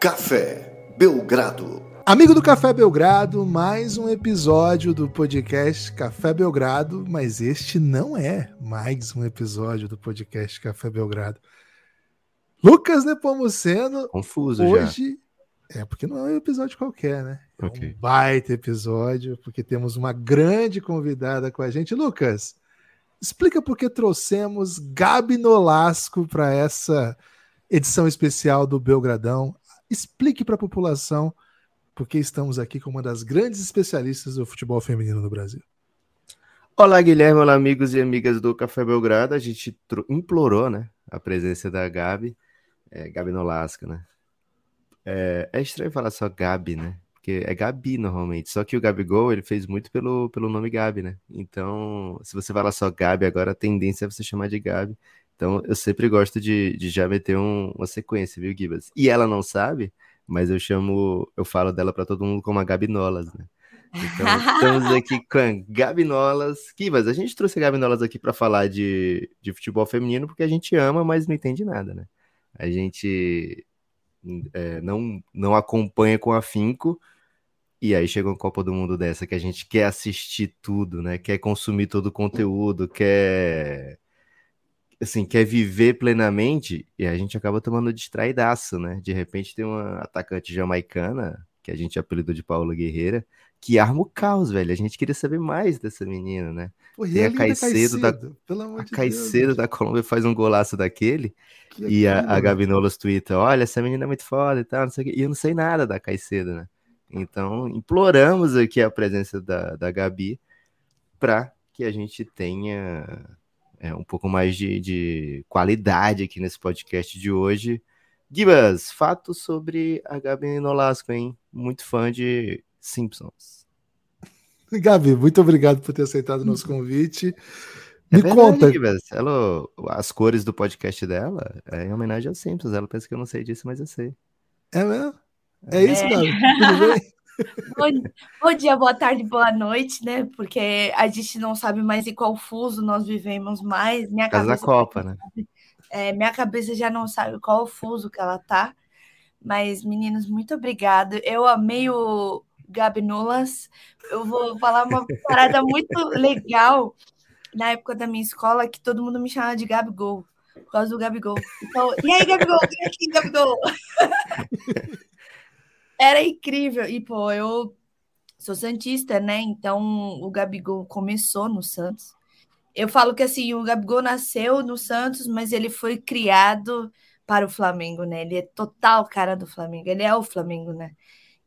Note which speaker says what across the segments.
Speaker 1: Café Belgrado.
Speaker 2: Amigo do Café Belgrado, mais um episódio do podcast Café Belgrado, mas este não é mais um episódio do podcast Café Belgrado. Lucas Nepomuceno,
Speaker 3: Confuso
Speaker 2: hoje é porque não é um episódio qualquer, né? É
Speaker 3: Ok.
Speaker 2: um baita episódio, porque temos uma grande convidada com a gente. Lucas, explica por que trouxemos Gabi Nolasco para essa edição especial do Belgradão. Explique para a população por que estamos aqui com uma das grandes especialistas do futebol feminino no Brasil.
Speaker 3: Olá, Guilherme, olá, amigos e amigas do Café Belgrado. A gente implorou, né, a presença da Gabi, é, Gabi Nolasco, né? É, é estranho falar só Gabi, né? Porque é Gabi normalmente. Só que o Gabigol, ele fez muito pelo, pelo nome Gabi, né? Então, se você falar só Gabi, agora a tendência é você chamar de Gabi. Então, eu sempre gosto de, de já meter um- uma sequência, viu, Gibas? E ela não sabe, mas eu chamo, eu falo dela pra todo mundo como a Gabi Nolas, né? Então, estamos aqui com a Gabi Nolas. Kivas, a gente trouxe a Gabi Nolas aqui para falar de, de futebol feminino porque a gente ama, mas não entende nada, né? A gente é, não, não acompanha com afinco. E aí chega uma Copa do Mundo dessa que a gente quer assistir tudo, né? Quer consumir todo o conteúdo, quer assim, quer viver plenamente e a gente acaba tomando distraidaço, né? De repente tem uma atacante jamaicana, que a gente apelidou de Paula Guerreira, que arma o caos, velho. A gente queria saber mais dessa menina, né?
Speaker 2: Pô,
Speaker 3: Tem a Caicedo da- A Caicedo
Speaker 2: Deus,
Speaker 3: da Colômbia faz um golaço daquele
Speaker 2: que
Speaker 3: e a,
Speaker 2: aquilo,
Speaker 3: a Gabi Nolas twitta, olha, essa menina é muito foda e tal, não sei o quê. E eu não sei nada da Caicedo, né? Então, imploramos aqui a presença da, da Gabi para que a gente tenha é, um pouco mais de, de qualidade aqui nesse podcast de hoje. Gibas, fatos sobre a Gabi Nolasco, hein? Muito fã de Simpsons.
Speaker 2: Gabi, muito obrigado por ter aceitado o nosso convite.
Speaker 3: É
Speaker 2: Me
Speaker 3: verdade,
Speaker 2: conta,
Speaker 3: Gibas. Ela, as cores do podcast dela é em homenagem aos Simpsons. Ela pensa que eu não sei disso, mas eu sei.
Speaker 2: é mesmo? É isso,
Speaker 4: É.
Speaker 2: Gabi? Tudo bem?
Speaker 4: Bom, bom dia, boa tarde, boa noite, né? Porque a gente não sabe mais em qual fuso nós vivemos mais. Minha
Speaker 3: Por causa da
Speaker 4: cabeça,
Speaker 3: Copa, né?
Speaker 4: é, minha cabeça já não sabe qual fuso que ela tá. Mas, meninos, muito obrigado. Eu amei o Gabi Nulas. Eu vou falar uma parada muito legal na época da minha escola, que todo mundo me chamava de Gabigol, por causa do Gabigol. Então, e aí, Gabigol? Vem aqui, Gabigol. Era incrível. E, pô, eu sou Santista, né? Então o Gabigol começou no Santos. Eu falo que assim, o Gabigol nasceu no Santos, mas ele foi criado para o Flamengo, né? Ele é total cara do Flamengo, ele é o Flamengo, né?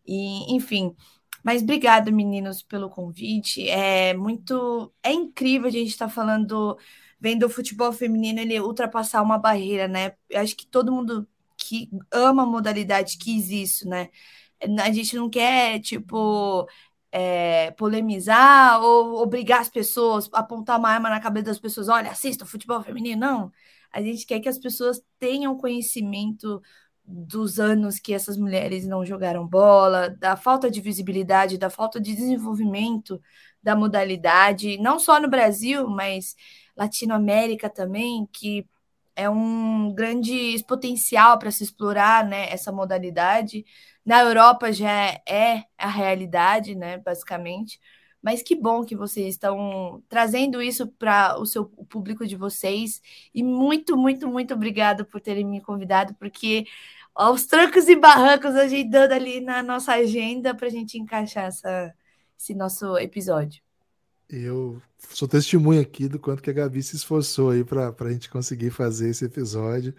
Speaker 4: E, enfim. Mas obrigado, meninos, pelo convite. É muito. É incrível a gente estar falando, vendo o futebol feminino ele ultrapassar uma barreira, né? Eu acho que todo mundo que ama a modalidade quis isso, né? A gente não quer, tipo, é, polemizar ou obrigar as pessoas, apontar uma arma na cabeça das pessoas, olha, assista futebol feminino, não. A gente quer que as pessoas tenham conhecimento dos anos que essas mulheres não jogaram bola, da falta de visibilidade, da falta de desenvolvimento da modalidade, não só no Brasil, mas Latinoamérica também, que é um grande potencial para se explorar né, essa modalidade. Na Europa já é a realidade, né, basicamente. Mas que bom que vocês estão trazendo isso para o seu o público de vocês. E muito, muito, muito obrigado por terem me convidado, porque aos trancos e barrancos agendando ali na nossa agenda para a gente encaixar essa, esse nosso episódio.
Speaker 2: Eu sou testemunha aqui do quanto que a Gabi se esforçou aí para a gente conseguir fazer esse episódio.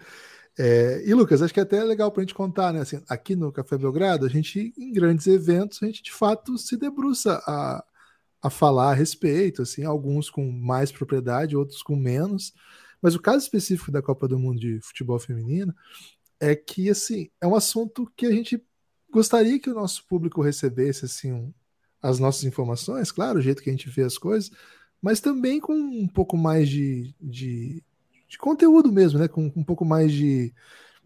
Speaker 2: É, e Lucas, acho que é até legal para a gente contar, né? Assim, aqui no Café Belgrado, a gente, em grandes eventos, a gente de fato se debruça a, a falar a respeito, assim, alguns com mais propriedade, outros com menos. Mas o caso específico da Copa do Mundo de Futebol Feminino é que, assim, é um assunto que a gente gostaria que o nosso público recebesse, assim, um, as nossas informações, claro, o jeito que a gente vê as coisas, mas também com um pouco mais de, de, de conteúdo mesmo, né? Com um pouco mais de,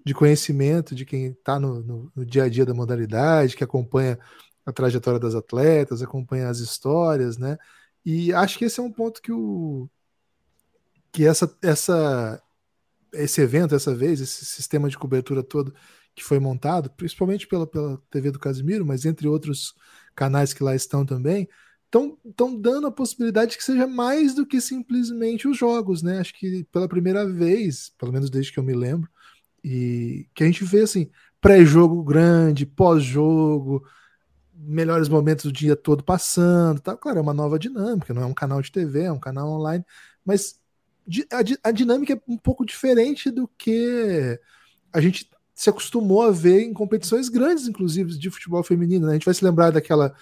Speaker 2: de conhecimento de quem está no, no, no, dia a dia da modalidade, que acompanha a trajetória das atletas, acompanha as histórias, né? E acho que esse é um ponto que o que essa, essa esse evento, essa vez, esse sistema de cobertura todo que foi montado, principalmente pela, pela TV do Casimiro, mas entre outros canais que lá estão também, estão dando a possibilidade que seja mais do que simplesmente os jogos, né? Acho que pela primeira vez, pelo menos desde que eu me lembro, e que a gente vê assim, pré-jogo grande, pós-jogo, melhores momentos do dia todo passando, tá? Claro, é uma nova dinâmica, não é um canal de TV, é um canal online, mas a, a dinâmica é um pouco diferente do que a gente se acostumou a ver em competições grandes, inclusive de futebol feminino. Né? A gente vai se lembrar daquela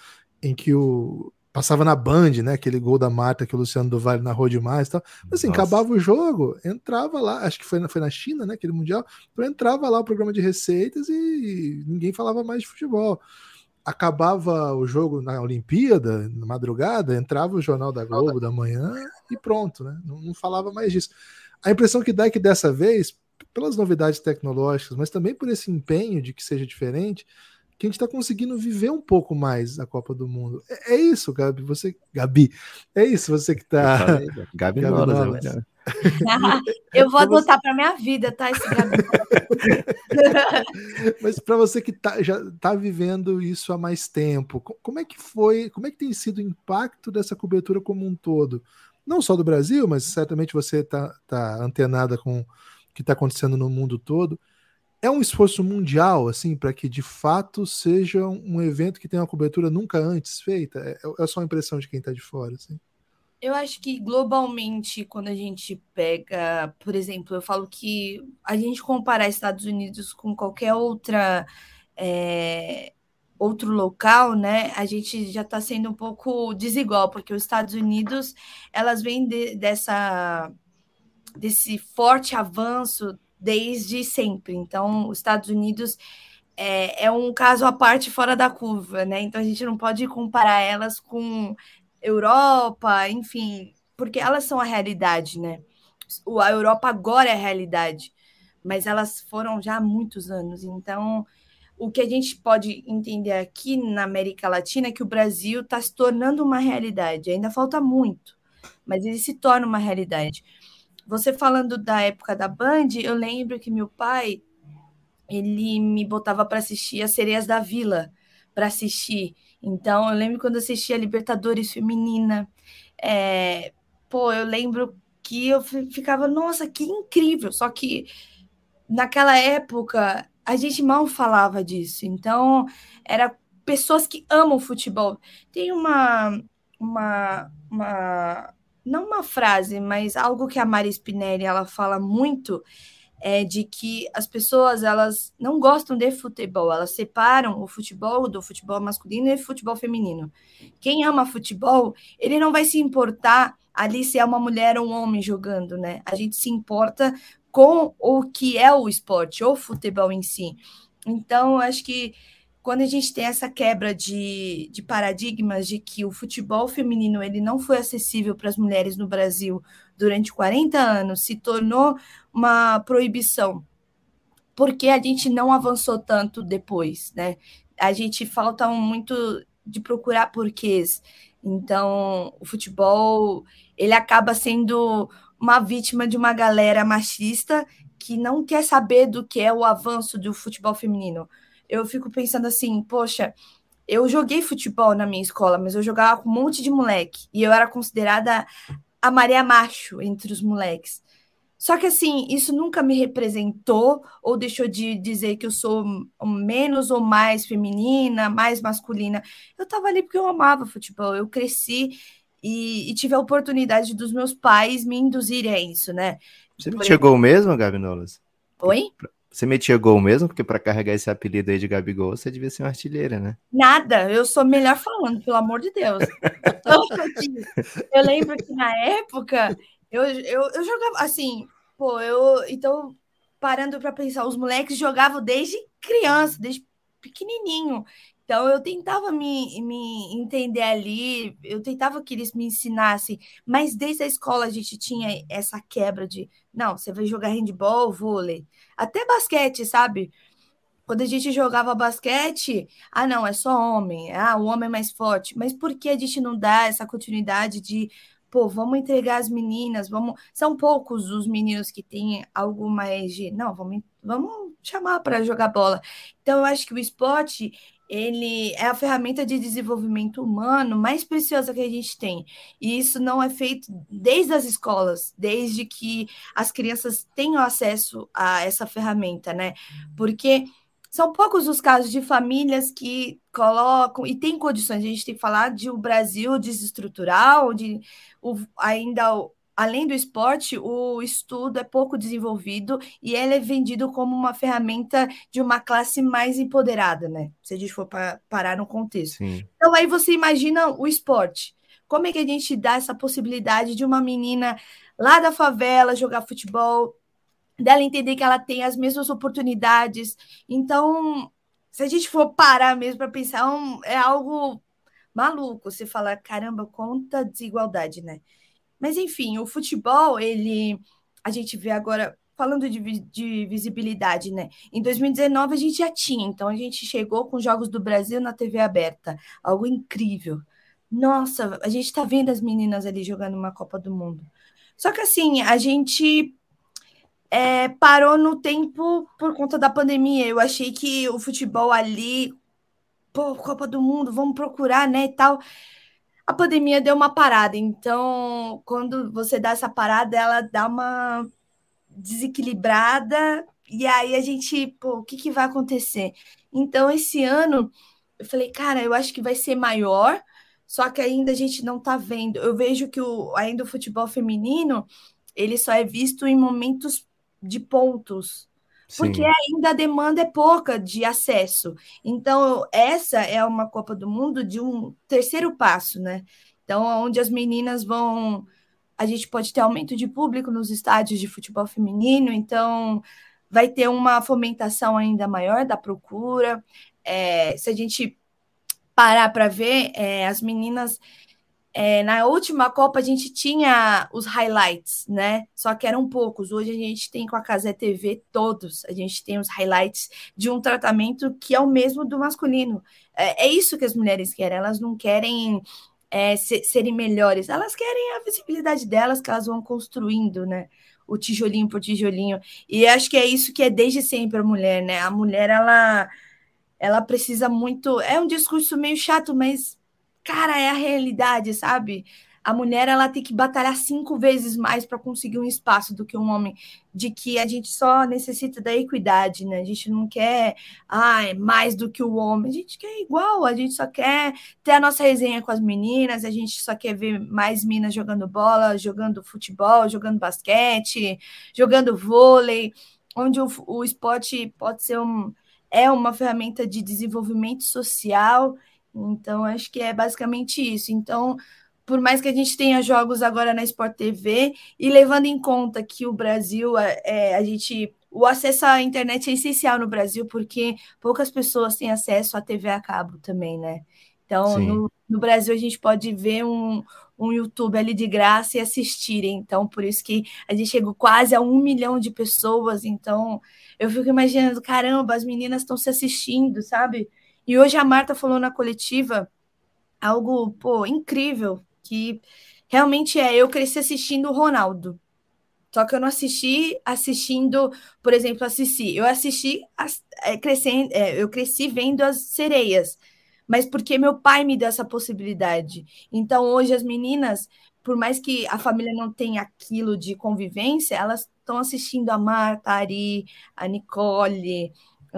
Speaker 2: em que o passava na Band, né? Aquele gol da Marta que o Luciano do Vale narrou demais, tal. Mas assim, Nossa. acabava o jogo, entrava lá, acho que foi na, foi na China, né? Aquele mundial, então entrava lá o programa de receitas e ninguém falava mais de futebol. Acabava o jogo na Olimpíada, na madrugada, entrava o jornal da Globo da manhã e pronto, né? Não, não falava mais disso. A impressão que dá é que dessa vez, pelas novidades tecnológicas, mas também por esse empenho de que seja diferente, que a gente está conseguindo viver um pouco mais a Copa do Mundo. É, é, isso, Gabi. Você, Gabi, é isso. Você que está.
Speaker 3: Gabi, Gabi Nolas,
Speaker 4: é eu vou adotar para minha vida, tá? Esse Gabi.
Speaker 2: Mas para você que tá, já está vivendo isso há mais tempo, como é que foi? Como é que tem sido o impacto dessa cobertura como um todo? Não só do Brasil, mas certamente você está tá antenada com o que está acontecendo no mundo todo é um esforço mundial, assim, para que de fato seja um evento que tenha uma cobertura nunca antes feita? É, é só a impressão de quem está de fora, assim.
Speaker 4: Eu acho que globalmente, quando a gente pega, por exemplo, eu falo que a gente comparar Estados Unidos com qualquer outra é, outro local, né? A gente já está sendo um pouco desigual, porque os Estados Unidos elas vêm de, dessa desse forte avanço desde sempre. Então, os Estados Unidos é, é, um caso à parte fora da curva, né? Então a gente não pode comparar elas com Europa, enfim, porque elas são a realidade, né? A Europa agora é a realidade, mas elas foram já há muitos anos. Então, o que a gente pode entender aqui na América Latina é que o Brasil está se tornando uma realidade. Ainda falta muito, mas ele se torna uma realidade. Você falando da época da Band, eu lembro que meu pai ele me botava para assistir as Sereias da Vila para assistir. Então, eu lembro quando assistia Libertadores Feminina. É, pô, eu lembro que eu ficava, nossa, que incrível! Só que naquela época a gente mal falava disso. Então, era pessoas que amam futebol. Tem uma, uma, uma não uma frase, mas algo que a Mari Spinelli ela fala muito é de que as pessoas elas não gostam de futebol, elas separam o futebol do futebol masculino e futebol feminino. Quem ama futebol, ele não vai se importar ali se é uma mulher ou um homem jogando, né? A gente se importa com o que é o esporte, ou futebol em si. Então, acho que quando a gente tem essa quebra de, de paradigmas de que o futebol feminino ele não foi acessível para as mulheres no Brasil durante 40 anos, se tornou uma proibição, porque a gente não avançou tanto depois, né? A gente falta muito de procurar porquês. Então, o futebol ele acaba sendo uma vítima de uma galera machista que não quer saber do que é o avanço do futebol feminino eu fico pensando assim, poxa, eu joguei futebol na minha escola, mas eu jogava com um monte de moleque. E eu era considerada a Maria Macho entre os moleques. Só que assim, isso nunca me representou ou deixou de dizer que eu sou menos ou mais feminina, mais masculina. Eu tava ali porque eu amava futebol, eu cresci e, e tive a oportunidade dos meus pais me induzirem a isso, né?
Speaker 3: Você me chegou mesmo, Gabi Nolas?
Speaker 4: Oi?
Speaker 3: Você metia gol mesmo? Porque para carregar esse apelido aí de Gabigol, você devia ser uma artilheira, né?
Speaker 4: Nada, eu sou melhor falando, pelo amor de Deus. eu lembro que na época eu, eu, eu jogava assim, pô, eu. Então, parando para pensar, os moleques jogavam desde criança, desde pequenininho. Então eu tentava me, me entender ali, eu tentava que eles me ensinassem, mas desde a escola a gente tinha essa quebra de não, você vai jogar handball, vôlei, até basquete, sabe? Quando a gente jogava basquete, ah, não, é só homem, ah, o homem é mais forte. Mas por que a gente não dá essa continuidade de, pô, vamos entregar as meninas, vamos. São poucos os meninos que têm algo mais de, não, vamos, vamos chamar para jogar bola. Então, eu acho que o esporte ele é a ferramenta de desenvolvimento humano mais preciosa que a gente tem. E isso não é feito desde as escolas, desde que as crianças tenham acesso a essa ferramenta, né? Porque são poucos os casos de famílias que colocam e têm condições. A gente tem que falar de um Brasil desestrutural, de o, ainda além do esporte, o estudo é pouco desenvolvido e ele é vendido como uma ferramenta de uma classe mais empoderada, né? Se a gente for para parar no contexto. Sim. Então aí você imagina o esporte. Como é que a gente dá essa possibilidade de uma menina lá da favela jogar futebol, dela entender que ela tem as mesmas oportunidades. Então, se a gente for parar mesmo para pensar, é, é algo maluco. Você fala, caramba, quanta desigualdade, né? Mas enfim, o futebol, ele a gente vê agora falando de, de, visibilidade, né? Em 2019 a gente já tinha, então a gente chegou com Jogos do Brasil na TV aberta, algo incrível. Nossa, a gente tá vendo as meninas ali jogando uma Copa do Mundo. Só que assim, a gente é, parou no tempo por conta da pandemia. Eu achei que o futebol ali, pô, Copa do Mundo, vamos procurar, né, e tal a pandemia deu uma parada. Então, quando você dá essa parada, ela dá uma desequilibrada. E aí a gente, pô, o que, que vai acontecer? Então, esse ano, eu falei, cara, eu acho que vai ser maior, só que ainda a gente não tá vendo. Eu vejo que o, ainda o futebol feminino, ele só é visto em momentos de pontos porque ainda a demanda é pouca de acesso. Então, essa é uma Copa do Mundo de um terceiro passo, né? Então, onde as meninas vão. A gente pode ter aumento de público nos estádios de futebol feminino, então vai ter uma fomentação ainda maior da procura. É, se a gente parar para ver, é, as meninas é, na última Copa a gente tinha os highlights, né? Só que eram poucos. Hoje a gente tem com a Casé TV todos. A gente tem os highlights de um tratamento que é o mesmo do masculino. É, é isso que as mulheres querem. Elas não querem é, ser, serem melhores. Elas querem a visibilidade delas que elas vão construindo, né? O tijolinho por tijolinho. E acho que é isso que é desde sempre a mulher, né? A mulher, ela, ela precisa muito. É um discurso meio chato, mas cara, é a realidade, sabe? A mulher ela tem que batalhar cinco vezes mais para conseguir um espaço do que um homem, de que a gente só necessita da equidade, né? A gente não quer ah, mais do que o homem, a gente quer igual, a gente só quer ter a nossa resenha com as meninas, a gente só quer ver mais minas jogando bola, jogando futebol, jogando basquete, jogando vôlei, onde o, o esporte pode ser um é uma ferramenta de desenvolvimento social então, acho que é basicamente isso. Então, por mais que a gente tenha jogos agora na Sport TV, e levando em conta que o Brasil, é, é, a gente. O acesso à internet é essencial no Brasil, porque poucas pessoas têm acesso à TV a cabo também, né? Então, no, no, Brasil, a gente pode ver um, um YouTube ali de graça e assistirem. Então, por isso que a gente chegou quase a um milhão de pessoas. Então, eu fico imaginando, caramba, as meninas estão se assistindo, sabe? E hoje a Marta falou na coletiva algo, pô, incrível, que realmente é, eu cresci assistindo o Ronaldo. Só que eu não assisti assistindo, por exemplo, assisti. Eu assisti as, é, crescendo, é, eu cresci vendo as sereias, mas porque meu pai me deu essa possibilidade. Então hoje as meninas, por mais que a família não tenha aquilo de convivência, elas estão assistindo a Marta, a Ari, a Nicole,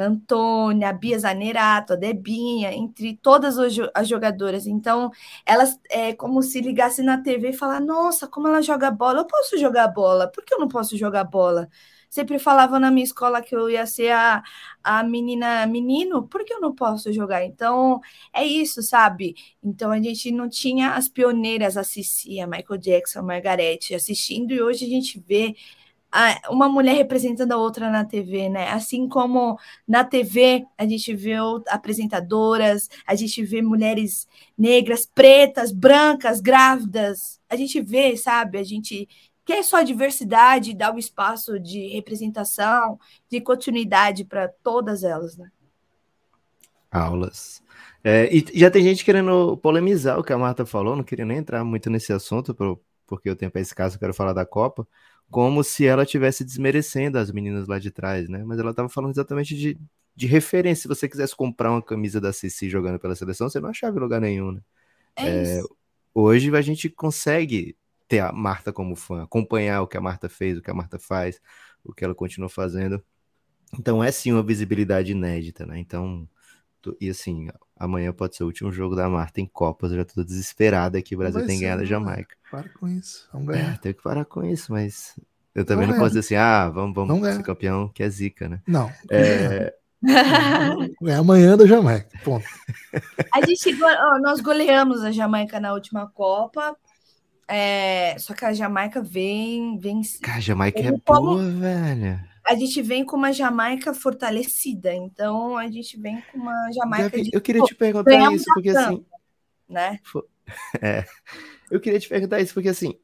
Speaker 4: Antônia, a Bia Zanerato, a Debinha, entre todas as jogadoras. Então, elas é como se ligasse na TV e falar: Nossa, como ela joga bola, eu posso jogar bola, por que eu não posso jogar bola? Sempre falava na minha escola que eu ia ser a, a menina menino, por que eu não posso jogar? Então, é isso, sabe? Então, a gente não tinha as pioneiras, a Cici, a Michael Jackson, a Margarete assistindo, e hoje a gente vê uma mulher representando a outra na TV, né? Assim como na TV a gente vê apresentadoras, a gente vê mulheres negras, pretas, brancas, grávidas, a gente vê, sabe? A gente quer só diversidade, dar o um espaço de representação, de continuidade para todas elas, né?
Speaker 3: Aulas. É, e já tem gente querendo polemizar o que a Marta falou, não queria nem entrar muito nesse assunto porque o tempo é escasso, eu quero falar da Copa, como se ela estivesse desmerecendo as meninas lá de trás, né? Mas ela estava falando exatamente de, de referência. Se você quisesse comprar uma camisa da Cici jogando pela seleção, você não achava em lugar nenhum, né?
Speaker 4: É,
Speaker 3: É, hoje a gente consegue ter a Marta como fã, acompanhar o que a Marta fez, o que a Marta faz, o que ela continua fazendo. Então é sim uma visibilidade inédita, né? Então, tô- e assim, amanhã pode ser o último jogo da Marta em Copas, eu já tô desesperada que o Brasil tem ganhado a
Speaker 2: né?
Speaker 3: Jamaica.
Speaker 2: Para com isso. Vamos
Speaker 3: É,
Speaker 2: ganhar.
Speaker 3: tenho que parar com isso, mas eu também
Speaker 2: Vamos
Speaker 3: não posso dizer assim, ah, vamos, vamos
Speaker 2: Vamos
Speaker 3: ser
Speaker 2: ganhar.
Speaker 3: campeão, que é zica, né?
Speaker 2: Não.
Speaker 3: É,
Speaker 2: É amanhã da Jamaica. Ponto.
Speaker 4: A gente, nós goleamos a Jamaica na última Copa. é, só que a Jamaica vem, vem.
Speaker 3: cara, a Jamaica é boa, velho.
Speaker 4: A gente vem com uma Jamaica fortalecida. Então a gente vem com uma Jamaica
Speaker 3: Gabi,
Speaker 4: de,
Speaker 3: eu queria te perguntar isso, porque assim,
Speaker 4: né?
Speaker 3: É, eu queria te perguntar isso, porque assim,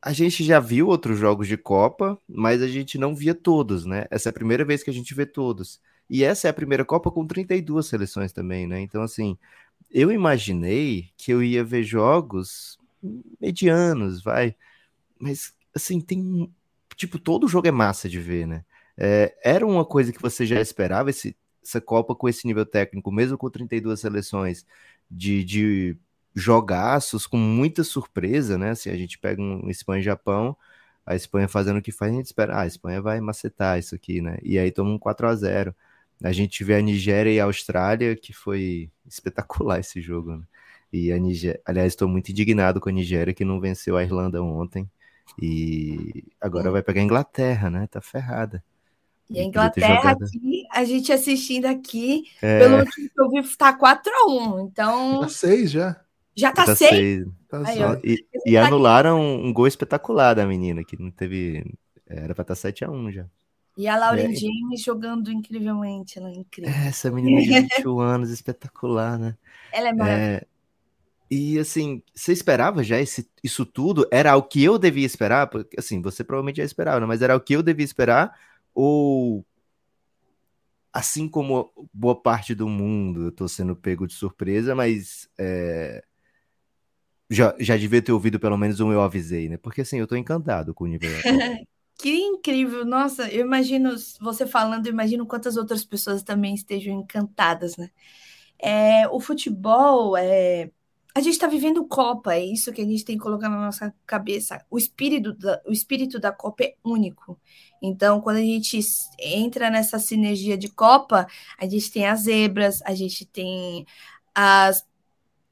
Speaker 3: a gente já viu outros jogos de Copa, mas a gente não via todos, né? Essa é a primeira vez que a gente vê todos. E essa é a primeira Copa com 32 seleções também, né? Então, assim, eu imaginei que eu ia ver jogos medianos, vai. Mas, assim, tem. Tipo, todo jogo é massa de ver, né? É, era uma coisa que você já esperava, esse, essa Copa com esse nível técnico, mesmo com 32 seleções, de, de jogaços com muita surpresa, né? Assim, a gente pega um Espanha e Japão, a Espanha fazendo o que faz, a gente espera, ah, a Espanha vai macetar isso aqui, né? E aí toma um 4 a 0 A gente vê a Nigéria e a Austrália, que foi espetacular esse jogo, né? E a Nigéria, aliás, estou muito indignado com a Nigéria, que não venceu a Irlanda ontem. E agora vai pegar a Inglaterra, né? Tá ferrada.
Speaker 4: E a Inglaterra aqui, a gente assistindo aqui,
Speaker 3: É,
Speaker 4: pelo que eu vi, tá 4x1. Então,
Speaker 2: Tá seis já.
Speaker 4: já tá
Speaker 3: tá
Speaker 4: 6.
Speaker 3: seis.
Speaker 2: Tá
Speaker 4: Aí,
Speaker 2: só.
Speaker 4: ó.
Speaker 3: E, e anularam um gol espetacular da menina, que não teve. Era pra estar 7x1 já.
Speaker 4: E a Lauren
Speaker 3: É.
Speaker 4: James jogando incrivelmente. Ela é incrível.
Speaker 3: Essa menina de 21 anos, espetacular, né?
Speaker 4: Ela é maravilhosa.
Speaker 3: É, e assim, você esperava já esse, isso tudo? Era o que eu devia esperar? Porque assim, você provavelmente já esperava, né? mas era o que eu devia esperar? Ou assim como boa parte do mundo, eu tô sendo pego de surpresa, mas é, já, já devia ter ouvido pelo menos o eu avisei, né? Porque assim, eu tô encantado com o nível.
Speaker 4: Que incrível. Nossa, eu imagino você falando, eu imagino quantas outras pessoas também estejam encantadas, né? É, o futebol, é, a gente está vivendo Copa, é isso que a gente tem que colocar na nossa cabeça. O espírito da, o espírito da Copa é único. Então, quando a gente entra nessa sinergia de Copa, a gente tem as zebras, a gente tem as,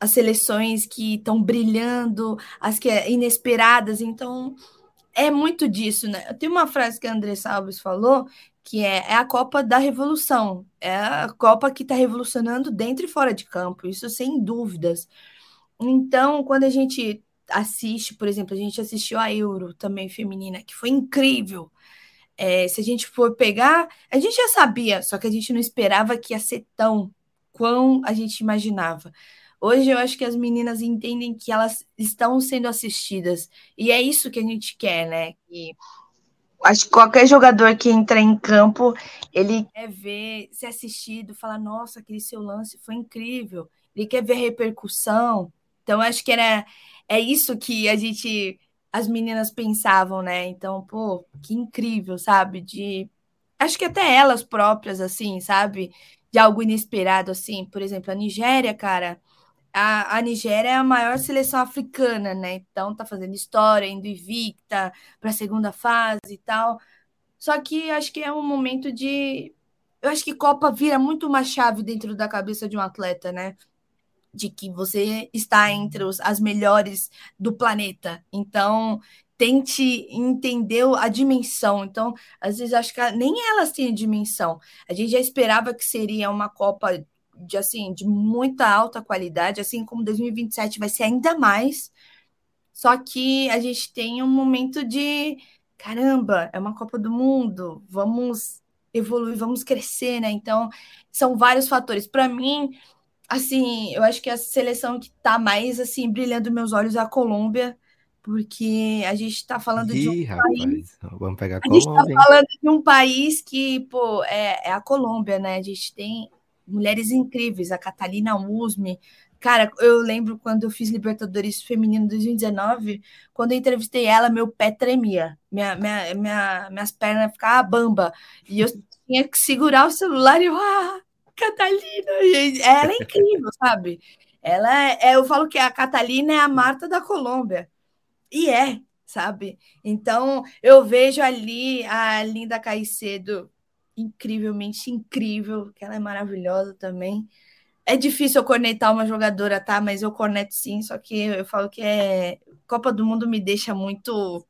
Speaker 4: as seleções que estão brilhando, as que é inesperadas. Então, é muito disso, né? Tem uma frase que a André Salves falou que é, é a Copa da Revolução, é a Copa que está revolucionando dentro e fora de campo, isso sem dúvidas. Então, quando a gente assiste, por exemplo, a gente assistiu a Euro também feminina, que foi incrível. É, se a gente for pegar, a gente já sabia, só que a gente não esperava que ia ser tão quão a gente imaginava. Hoje eu acho que as meninas entendem que elas estão sendo assistidas. E é isso que a gente quer, né? E acho que qualquer jogador que entra em campo, ele quer ver, ser assistido, falar, nossa, aquele seu lance foi incrível. Ele quer ver a repercussão. Então, acho que era é isso que a gente, as meninas pensavam, né? Então, pô, que incrível, sabe? De acho que até elas próprias, assim, sabe? De algo inesperado, assim. Por exemplo, a Nigéria, cara. A, a Nigéria é a maior seleção africana, né? Então tá fazendo história, indo invicta para a segunda fase e tal. Só que acho que é um momento de. Eu acho que Copa vira muito uma chave dentro da cabeça de um atleta, né? De que você está entre os, as melhores do planeta. Então, tente entender a dimensão. Então, às vezes, acho que nem elas têm dimensão. A gente já esperava que seria uma Copa de assim de muita alta qualidade, assim como 2027 vai ser ainda mais. Só que a gente tem um momento de caramba, é uma Copa do Mundo, vamos evoluir, vamos crescer, né? Então, são vários fatores. Para mim, assim, eu acho que a seleção que tá mais assim brilhando meus olhos é a Colômbia, porque a gente tá falando de um
Speaker 3: Ih, rapaz, vamos pegar a
Speaker 4: a gente tá
Speaker 3: Colômbia. hein?
Speaker 4: falando de um país que, pô, é, é a Colômbia, né? A gente tem mulheres incríveis. A Catalina Usme Cara, eu lembro quando eu fiz Libertadores Feminino 2019, quando eu entrevistei ela, meu pé tremia, minha, minha, minha, minhas pernas ficavam bamba, e eu tinha que segurar o celular e eu, ah, Catalina, ela é incrível, sabe? Ela é, é, eu falo que a Catalina é a Marta da Colômbia, e é, sabe? Então, eu vejo ali a Linda Caicedo incrivelmente incrível, que ela é maravilhosa também. É difícil eu cornetar uma jogadora, tá? Mas eu corneto sim, só que eu falo que é. Copa do Mundo me deixa muito.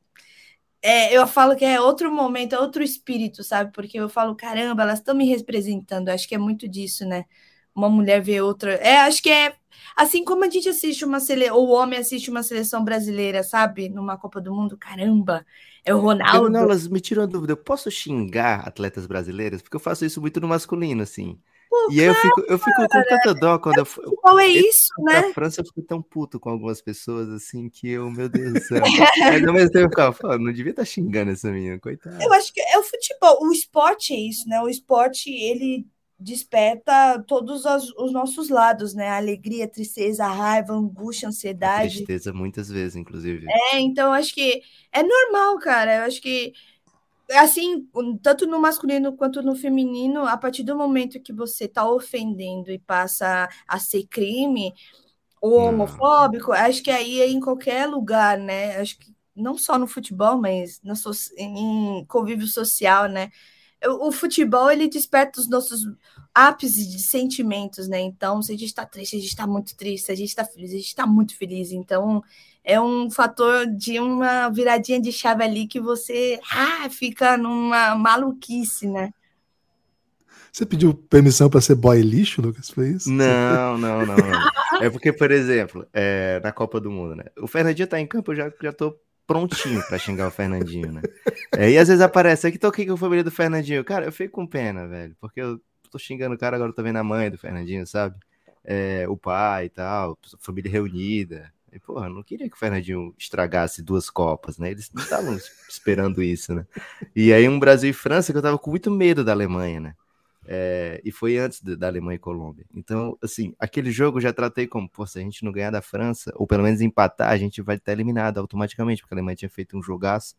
Speaker 4: É, eu falo que é outro momento, é outro espírito, sabe? Porque eu falo, caramba, elas estão me representando. Acho que é muito disso, né? Uma mulher ver outra. É, acho que é assim como a gente assiste uma seleção, ou o homem assiste uma seleção brasileira, sabe? Numa Copa do Mundo, caramba, é o Ronaldo.
Speaker 3: Não, elas me tiram a dúvida, eu posso xingar atletas brasileiras? Porque eu faço isso muito no masculino, assim. Pô, e aí eu fico, eu fico com tanta dó quando eu.
Speaker 4: Qual é isso, né?
Speaker 3: Na França eu fico tão puto com algumas pessoas, assim, que eu, meu Deus do céu. Mas ao mesmo tempo eu ficava, não devia estar tá xingando essa menina, coitada.
Speaker 4: Eu acho que é o futebol, o esporte é isso, né? O esporte, ele desperta todos os, os, nossos lados, né? A alegria, a tristeza, a raiva, a angústia, a ansiedade. A
Speaker 3: tristeza muitas vezes, inclusive.
Speaker 4: É, então eu acho que é normal, cara. Eu acho que assim, tanto no masculino quanto no feminino, a partir do momento que você está ofendendo e passa a ser crime ou homofóbico, acho que aí é em qualquer lugar, né? Acho que não só no futebol, mas no, em convívio social, né? O, o futebol ele desperta os nossos ápices de sentimentos, né? Então, se a gente está triste, a gente está muito triste, se a gente está feliz, a gente está muito feliz. Então, é um fator de uma viradinha de chave ali que você ah, fica numa maluquice, né?
Speaker 2: Você pediu permissão para ser boy lixo, Lucas? Foi isso?
Speaker 3: Não, não, não. não. é porque, por exemplo, é, na Copa do Mundo, né? O Fernandinho tá em campo, eu já, já tô prontinho para xingar o Fernandinho, né? É, e às vezes aparece aqui, tô aqui com a família do Fernandinho. Cara, eu fico com pena, velho, porque eu tô xingando o cara, agora eu tô vendo a mãe do Fernandinho, sabe? É, o pai e tal, família reunida. E, porra, não queria que o Fernandinho estragasse duas Copas, né? Eles não estavam esperando isso, né? E aí um Brasil e França que eu tava com muito medo da Alemanha, né? É, e foi antes da Alemanha e Colômbia. Então, assim, aquele jogo eu já tratei como, pô, se a gente não ganhar da França, ou pelo menos empatar, a gente vai estar eliminado automaticamente, porque a Alemanha tinha feito um jogaço.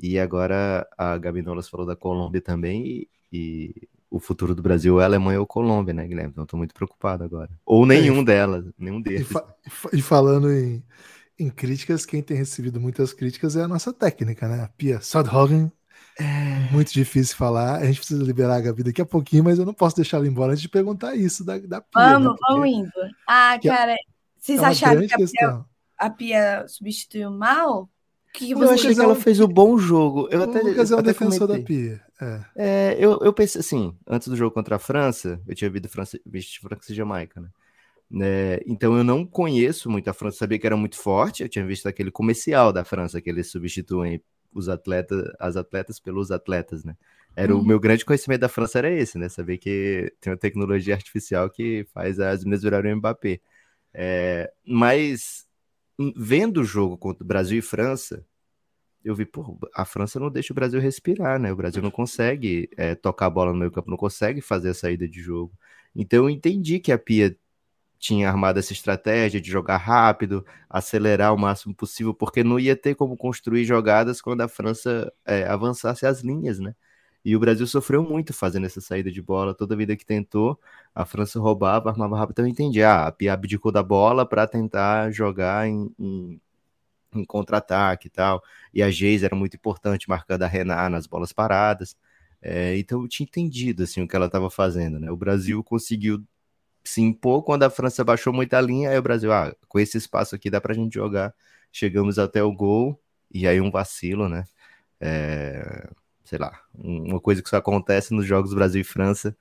Speaker 3: E agora a Gabi Nolas falou da Colômbia também, e, e o futuro do Brasil é Alemanha ou Colômbia, né, Guilherme? Então estou muito preocupado agora. Ou é, nenhum é, delas, nenhum deles.
Speaker 2: E, fa e falando em, em, críticas, quem tem recebido muitas críticas é a nossa técnica, né? A Pia Sodhogen. É muito difícil falar. A gente precisa liberar a Gabi daqui a pouquinho, mas eu não posso deixar ela embora antes de perguntar isso da, da Pia.
Speaker 4: Vamos, né? vamos indo. Ah, é cara, vocês é acharam que a Pia, a Pia substituiu mal?
Speaker 3: Que eu achei que ela fez um bom jogo. Eu o até,
Speaker 2: Lucas é
Speaker 3: o
Speaker 2: defensor comentei. da Pia.
Speaker 3: É. é, eu, eu pensei assim, antes do jogo contra a França, eu tinha visto França, visto França e Jamaica, né? É, então eu não conheço muito a França, sabia que era muito forte, eu tinha visto aquele comercial da França, que eles substituem os atletas, as atletas pelos atletas, né? Era hum. o uhum. meu grande conhecimento da França era esse, né? Saber que tem uma tecnologia artificial que faz as meninas virarem Mbappé. É, mas vendo o jogo contra Brasil e França, eu vi, pô, a França não deixa o Brasil respirar, né? O Brasil não consegue é, tocar a bola no meio campo, não consegue fazer a saída de jogo. Então eu entendi que a Pia tinha armado essa estratégia de jogar rápido, acelerar o máximo possível, porque não ia ter como construir jogadas quando a França é, avançasse as linhas, né? E o Brasil sofreu muito fazendo essa saída de bola. Toda vida que tentou, a França roubava, armava rápido. Então eu entendi. Ah, a Pia abdicou da bola para tentar jogar em, em em contra-ataque e tal. E a Geis era muito importante, marcando a Renan nas bolas paradas. É, então eu tinha entendido assim, o que ela estava fazendo. Né? O Brasil conseguiu se impor quando a França baixou muita linha. Aí o Brasil, ah, com esse espaço aqui dá para a gente jogar. Chegamos até o gol e aí um vacilo, né? É, sei lá, uma coisa que só acontece nos jogos Brasil e França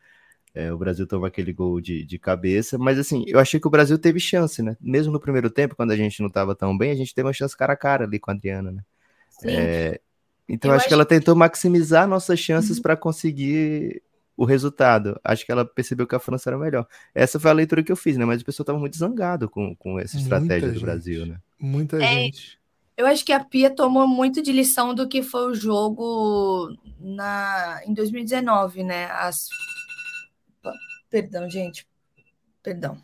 Speaker 3: é, o Brasil toma aquele gol de, de cabeça, mas assim, eu achei que o Brasil teve chance, né? Mesmo no primeiro tempo, quando a gente não estava tão bem, a gente teve uma chance cara a cara ali com a Adriana, né? É, então acho, acho que ela tentou maximizar nossas chances uhum. para conseguir o resultado. Acho que ela percebeu que a França era melhor. Essa foi a leitura que eu fiz, né? Mas o pessoal estava muito zangado com, com essa estratégia Muita do gente. Brasil, né?
Speaker 2: Muita é, gente.
Speaker 4: Eu acho que a Pia tomou muito de lição do que foi o jogo na, em 2019, né? As Perdão, gente. Perdão.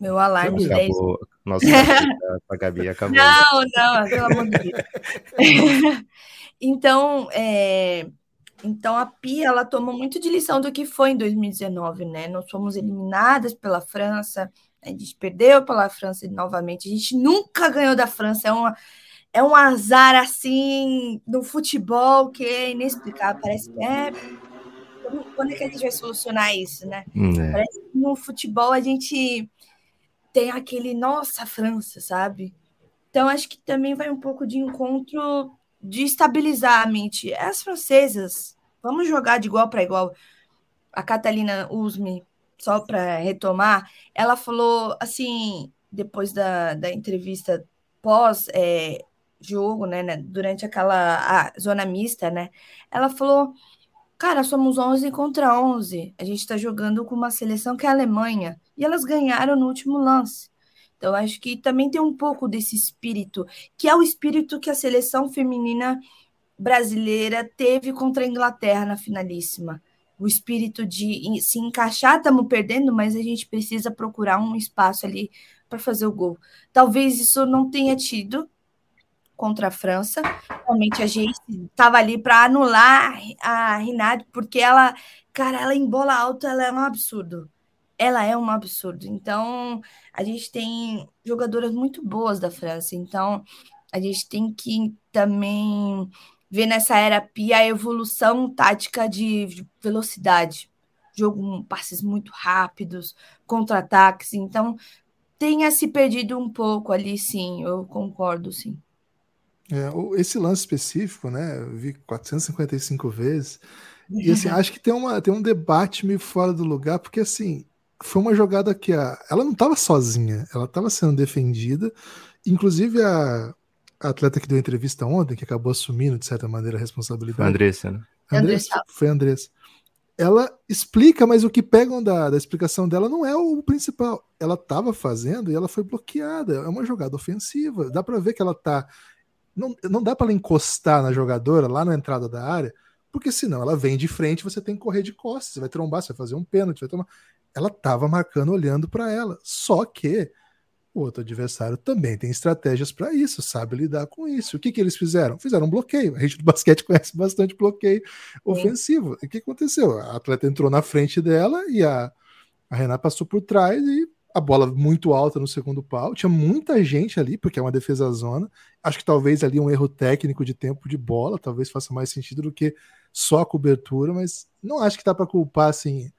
Speaker 4: Meu alarme de 10
Speaker 3: Acabou. Nossa, pra Gabi acabou.
Speaker 4: Não, não, pelo amor de Deus. então, é, então a Pia ela toma muito de lição do que foi em 2019, né? Nós fomos eliminadas pela França, a gente perdeu pela França novamente, a gente nunca ganhou da França, é uma é um azar assim no futebol que é inexplicável, parece que é quando é que a gente vai solucionar isso, né?
Speaker 3: É.
Speaker 4: Parece que no futebol a gente tem aquele nossa França, sabe? Então acho que também vai um pouco de encontro de estabilizar a mente. As francesas, vamos jogar de igual para igual. A Catalina Usme, só para retomar, ela falou assim, depois da, da entrevista pós é, jogo, né, né, durante aquela zona mista, né? Ela falou: "Cara, somos 11 contra 11. A gente está jogando com uma seleção que é a Alemanha e elas ganharam no último lance. Então, acho que também tem um pouco desse espírito, que é o espírito que a seleção feminina brasileira teve contra a Inglaterra na finalíssima. O espírito de se encaixar, estamos perdendo, mas a gente precisa procurar um espaço ali para fazer o gol. Talvez isso não tenha tido contra a França. Realmente a gente estava ali para anular a Rinaldi, porque ela, cara, ela em bola alta, ela é um absurdo ela é um absurdo. Então, a gente tem jogadoras muito boas da França. Então, a gente tem que também ver nessa era Pia a evolução tática de velocidade. Jogo, passes muito rápidos, contra-ataques. Então, tenha se perdido um pouco ali, sim, eu concordo, sim.
Speaker 2: É, esse lance específico, né? Eu vi 455 vezes. E assim, acho que tem, uma, tem um debate meio fora do lugar, porque assim, foi uma jogada que a, ela não estava sozinha, ela estava sendo defendida. Inclusive a, a, atleta que deu entrevista ontem, que acabou assumindo de certa maneira a responsabilidade. Foi
Speaker 3: a Andressa, né?
Speaker 2: Andressa, foi a Andressa. Ela explica, mas o que pegam da, da explicação dela não é o principal. Ela estava fazendo e ela foi bloqueada. É uma jogada ofensiva. Dá para ver que ela tá. Não, não dá para ela encostar na jogadora lá na entrada da área, porque senão ela vem de frente, você tem que correr de costas, você vai trombar, você vai fazer um pênalti, vai tomar ela estava marcando olhando para ela. Só que o outro adversário também tem estratégias para isso, sabe lidar com isso. O que, que eles fizeram? Fizeram um bloqueio. A gente do basquete conhece bastante bloqueio ofensivo. E o que aconteceu? A atleta entrou na frente dela e a, a Renata passou por trás e a bola muito alta no segundo pau. Tinha muita gente ali, porque é uma defesa zona. Acho que talvez ali um erro técnico de tempo de bola, talvez faça mais sentido do que só a cobertura, mas não acho que dá para culpar assim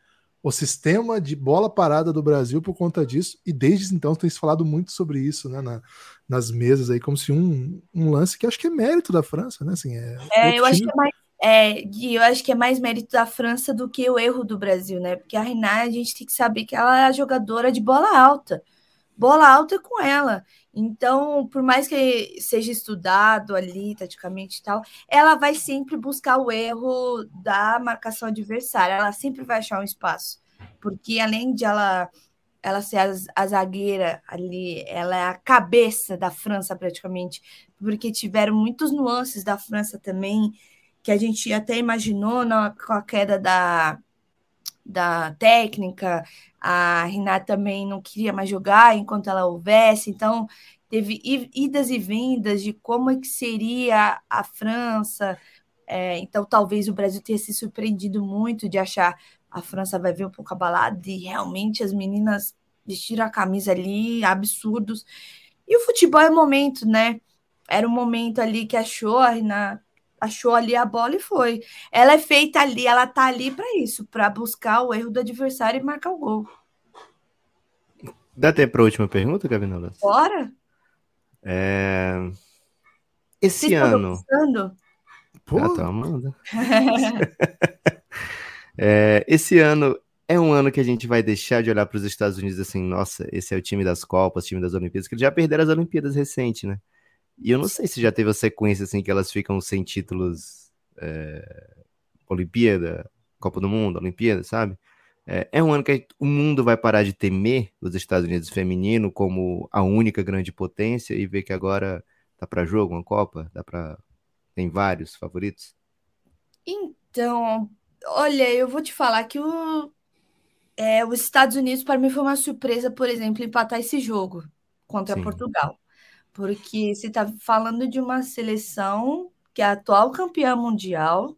Speaker 2: o sistema de bola parada do Brasil por conta disso, e desde então tem se falado muito sobre isso né, na, nas mesas aí, como se um, um lance que acho que é mérito da França, né? Assim,
Speaker 4: é, é eu time... acho que é mais. É, Gui, eu acho que é mais mérito da França do que o erro do Brasil, né? Porque a Renata, a gente tem que saber que ela é a jogadora de bola alta. Bola alta é com ela. Então, por mais que seja estudado ali, taticamente e tal, ela vai sempre buscar o erro da marcação adversária, ela sempre vai achar um espaço. Porque além de ela, ela ser a, a zagueira ali, ela é a cabeça da França praticamente, porque tiveram muitos nuances da França também, que a gente até imaginou na, com a queda da, da técnica, a Renata também não queria mais jogar enquanto ela houvesse, então teve idas e vindas de como é que seria a França, é, então talvez o Brasil tenha se surpreendido muito de achar a França vai vir um pouco abalada e realmente as meninas vestiram a camisa ali, absurdos. E o futebol é momento, né? Era o momento ali que achou a Renata achou ali a bola e foi. Ela é feita ali, ela tá ali para isso, para buscar o erro do adversário e marcar o gol.
Speaker 3: Dá tempo para a última pergunta, Gabinola?
Speaker 4: Bora.
Speaker 3: É... Esse Vocês ano. Pô. Ah, tá, manda. é, esse ano é um ano que a gente vai deixar de olhar para os Estados Unidos assim, nossa, esse é o time das Copas, time das Olimpíadas, que eles já perderam as Olimpíadas recentes, né? E eu não sei se já teve a sequência assim que elas ficam sem títulos é, Olimpíada, Copa do Mundo, Olimpíada, sabe? É, é um ano que o mundo vai parar de temer os Estados Unidos feminino como a única grande potência e ver que agora tá para jogo uma Copa, dá para tem vários favoritos.
Speaker 4: Então, olha, eu vou te falar que o é, os Estados Unidos, para mim, foi uma surpresa, por exemplo, empatar esse jogo contra
Speaker 3: Sim.
Speaker 4: Portugal. Porque você está falando de uma seleção que é a atual campeã mundial.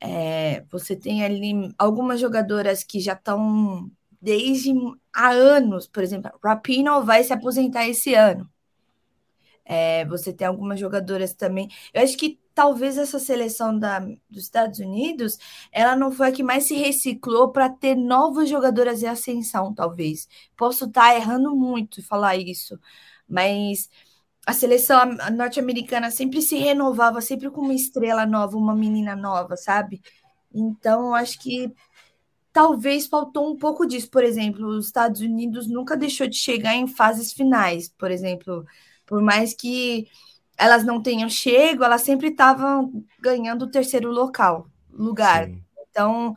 Speaker 4: É, você tem ali algumas jogadoras que já estão desde há anos, por exemplo, Rapino vai se aposentar esse ano. É, você tem algumas jogadoras também. Eu acho que talvez essa seleção da, dos Estados Unidos, ela não foi a que mais se reciclou para ter novas jogadoras em ascensão, talvez. Posso estar tá errando muito falar isso, mas a seleção norte-americana sempre se renovava, sempre com uma estrela nova, uma menina nova, sabe? Então, acho que talvez faltou um pouco disso. Por exemplo, os Estados Unidos nunca deixou de chegar em fases finais, por exemplo, por mais que elas não tenham chego, elas sempre estavam ganhando o terceiro local, lugar. Sim. Então,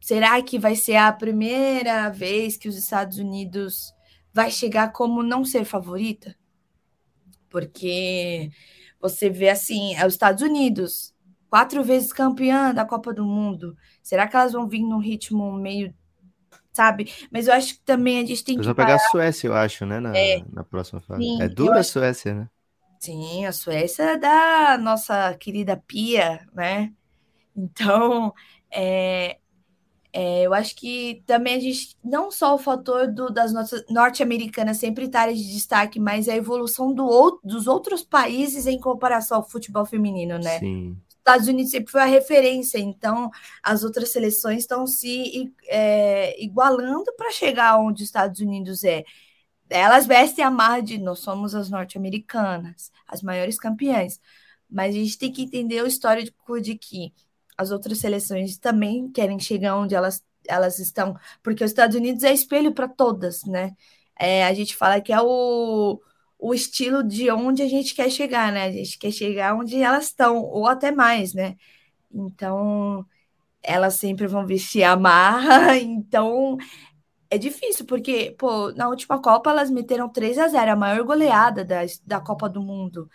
Speaker 4: será que vai ser a primeira vez que os Estados Unidos vai chegar como não ser favorita? Porque você vê assim, é os Estados Unidos, quatro vezes campeã da Copa do Mundo. Será que elas vão vir num ritmo meio sabe? Mas eu acho que também a gente tem Eles
Speaker 3: que. Eles vão pegar a Suécia, eu acho, né? Na, é, na próxima fase. Sim, é dura a Suécia, né?
Speaker 4: Sim, a Suécia é da nossa querida Pia, né? Então, é, é, eu acho que também a gente, não só o fator do, das nossas norte-americanas sempre estarem de destaque, mas a evolução do, dos outros países em comparação ao futebol feminino, né?
Speaker 3: Sim.
Speaker 4: Estados Unidos sempre foi a referência, então as outras seleções estão se é, igualando para chegar onde os Estados Unidos é elas vestem a marra de nós somos as norte-americanas, as maiores campeãs. Mas a gente tem que entender o histórico de que as outras seleções também querem chegar onde elas, elas estão, porque os Estados Unidos é espelho para todas, né? É, a gente fala que é o, o estilo de onde a gente quer chegar, né? A gente quer chegar onde elas estão, ou até mais, né? Então, elas sempre vão vestir a marra, então é difícil, porque, pô, na última Copa elas meteram 3 a 0 a maior goleada da, da Copa do Mundo.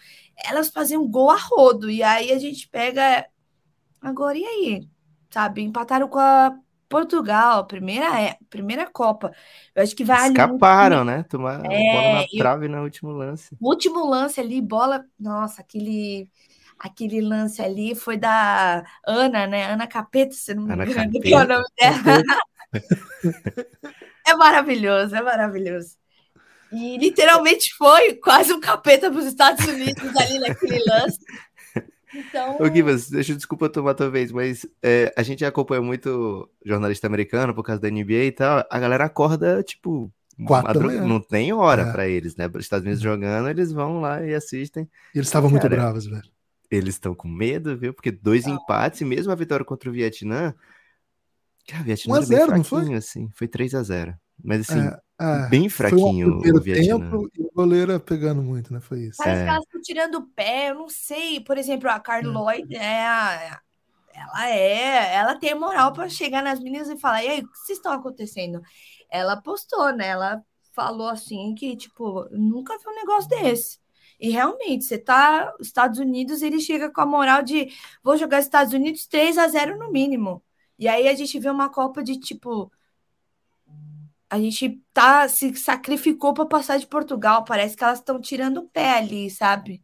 Speaker 4: Elas faziam gol a rodo, e aí a gente pega. Agora, e aí? Sabe? Empataram com a Portugal, primeira, é, primeira Copa. Eu acho que vai
Speaker 3: Escaparam, ali... né? Tomar é, bola na trave no último lance.
Speaker 4: Último lance ali, bola. Nossa, aquele aquele lance ali foi da Ana, né? Ana Capeta, se não me engano, que é o nome dela. É maravilhoso, é maravilhoso. E literalmente foi quase um capeta para os Estados Unidos ali naquele lance. Então...
Speaker 3: Ô, Gibas, deixa eu desculpa tomar tua vez, mas é, a gente acompanha muito jornalista americano por causa da NBA e tal. A galera acorda, tipo, Quatro não tem hora é. para eles, né? Os Estados Unidos é. jogando, eles vão lá e assistem.
Speaker 2: E eles estavam muito bravos, velho.
Speaker 3: Eles estão com medo, viu? Porque dois empates, e mesmo a vitória contra o Vietnã, Cara, o Vietnã 1 a 0, não foi? Assim, foi 3 a 0 Mas assim, é, é, bem fraquinho
Speaker 2: foi um o Vietnã. tempo e o goleiro pegando muito, né? Foi isso.
Speaker 4: Parece é. que elas estão tirando o pé, eu não sei. Por exemplo, a Carl Lloyd, é, ela é, ela tem moral para chegar nas meninas e falar: "E aí, o que vocês estão acontecendo?" Ela postou, né? Ela falou assim que tipo, nunca vi um negócio desse. E realmente, você tá, Estados Unidos, ele chega com a moral de vou jogar Estados Unidos 3 a 0 no mínimo. E aí a gente vê uma Copa de tipo. A gente tá se sacrificou para passar de Portugal. Parece que elas estão tirando o pé ali, sabe?